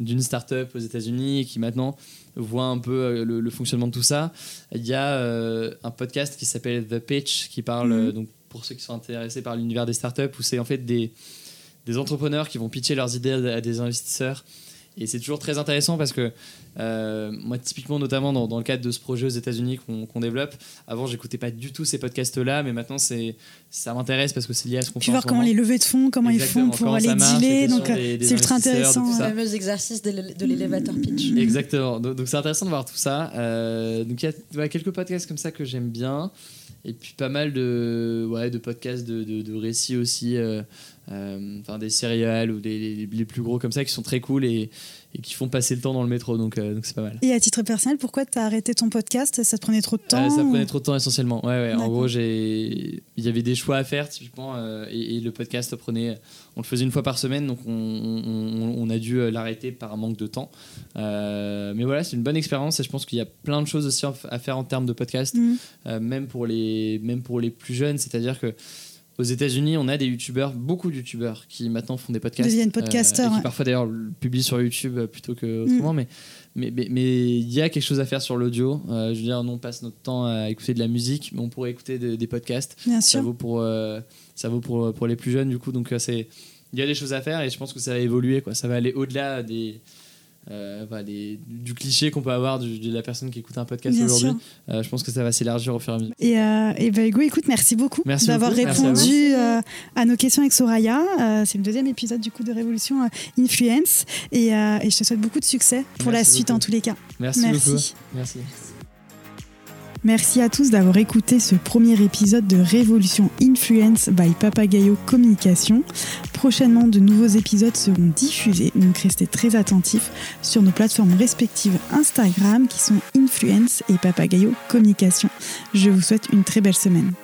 d'une startup aux États-Unis et qui maintenant voit un peu le, le fonctionnement de tout ça. Il y a un podcast qui s'appelle The Pitch qui parle, Mhm. donc pour ceux qui sont intéressés par l'univers des startups, où c'est en fait des, des entrepreneurs qui vont pitcher leurs idées à des investisseurs. Et c'est toujours très intéressant parce que euh, moi, typiquement, notamment dans, dans le cadre de ce projet aux États-Unis qu'on développe, avant, j'écoutais pas du tout ces podcasts-là, mais maintenant, c'est ça m'intéresse parce que c'est lié à ce qu'on fait voir ce comment les levées de fonds, comment Exactement, ils font pour aller marche, dealer. Donc, euh, c'est ultra intéressant. Le fameux exercice de l'é- de l'élévateur pitch. Exactement. Donc c'est intéressant de voir tout ça. Euh, donc il y a ouais, quelques podcasts comme ça que j'aime bien. Et puis pas mal de, ouais, de podcasts de, de, de récits aussi. euh, Enfin des céréales ou des, les, plus gros comme ça qui sont très cool et, et qui font passer le temps dans le métro. Donc euh, donc c'est pas mal. Et à titre personnel, pourquoi tu as arrêté ton podcast? Ça te prenait trop de temps Euh, ça ou- prenait trop de temps essentiellement. Ouais, ouais. En gros, j'ai, il y avait des choix à faire typiquement, euh, et, et le podcast prenait, on le faisait une fois par semaine, donc on, on- on a dû euh, l'arrêter par manque de temps. Euh, mais voilà, c'est une bonne expérience et je pense qu'il y a plein de choses aussi à faire en termes de podcast, euh, même pour les, même pour les plus jeunes. C'est-à-dire que aux États-Unis, on a des youtubeurs, beaucoup de youtubeurs qui maintenant font des podcasts. Deviennent euh, podcasteurs, et qui parfois d'ailleurs le publient sur YouTube euh, plutôt que autrement. Mais mais mais- mais il y a quelque chose à faire sur l'audio. Euh, je veux dire, nous, on passe notre temps à écouter de la musique, mais on pourrait écouter de- des podcasts. Bien Ça sûr. vaut pour, euh, ça vaut pour, pour les plus jeunes, du coup. Donc, euh, il y a des choses à faire et je pense que ça va évoluer. Quoi. Ça va aller au-delà des, euh, du cliché qu'on peut avoir du- de la personne qui écoute un podcast aujourd'hui. Euh, je pense que ça va s'élargir au fur et à mesure. Et, euh, et bah, Hugo, écoute, merci beaucoup Merci d'avoir merci à répondu à, nos questions avec Soraya. C'est le deuxième épisode du coup de Révolution Influence. Et, et je te souhaite beaucoup de succès pour la Merci suite beaucoup. en tous les cas. Merci, Merci. beaucoup. Merci. Merci à tous d'avoir écouté ce premier épisode de Révolution Influence by Papagayo Communication. prochainement, de nouveaux épisodes seront diffusés, donc restez très attentifs sur nos plateformes respectives Instagram qui sont Influence et Papagayo Communication. Je vous souhaite une très belle semaine.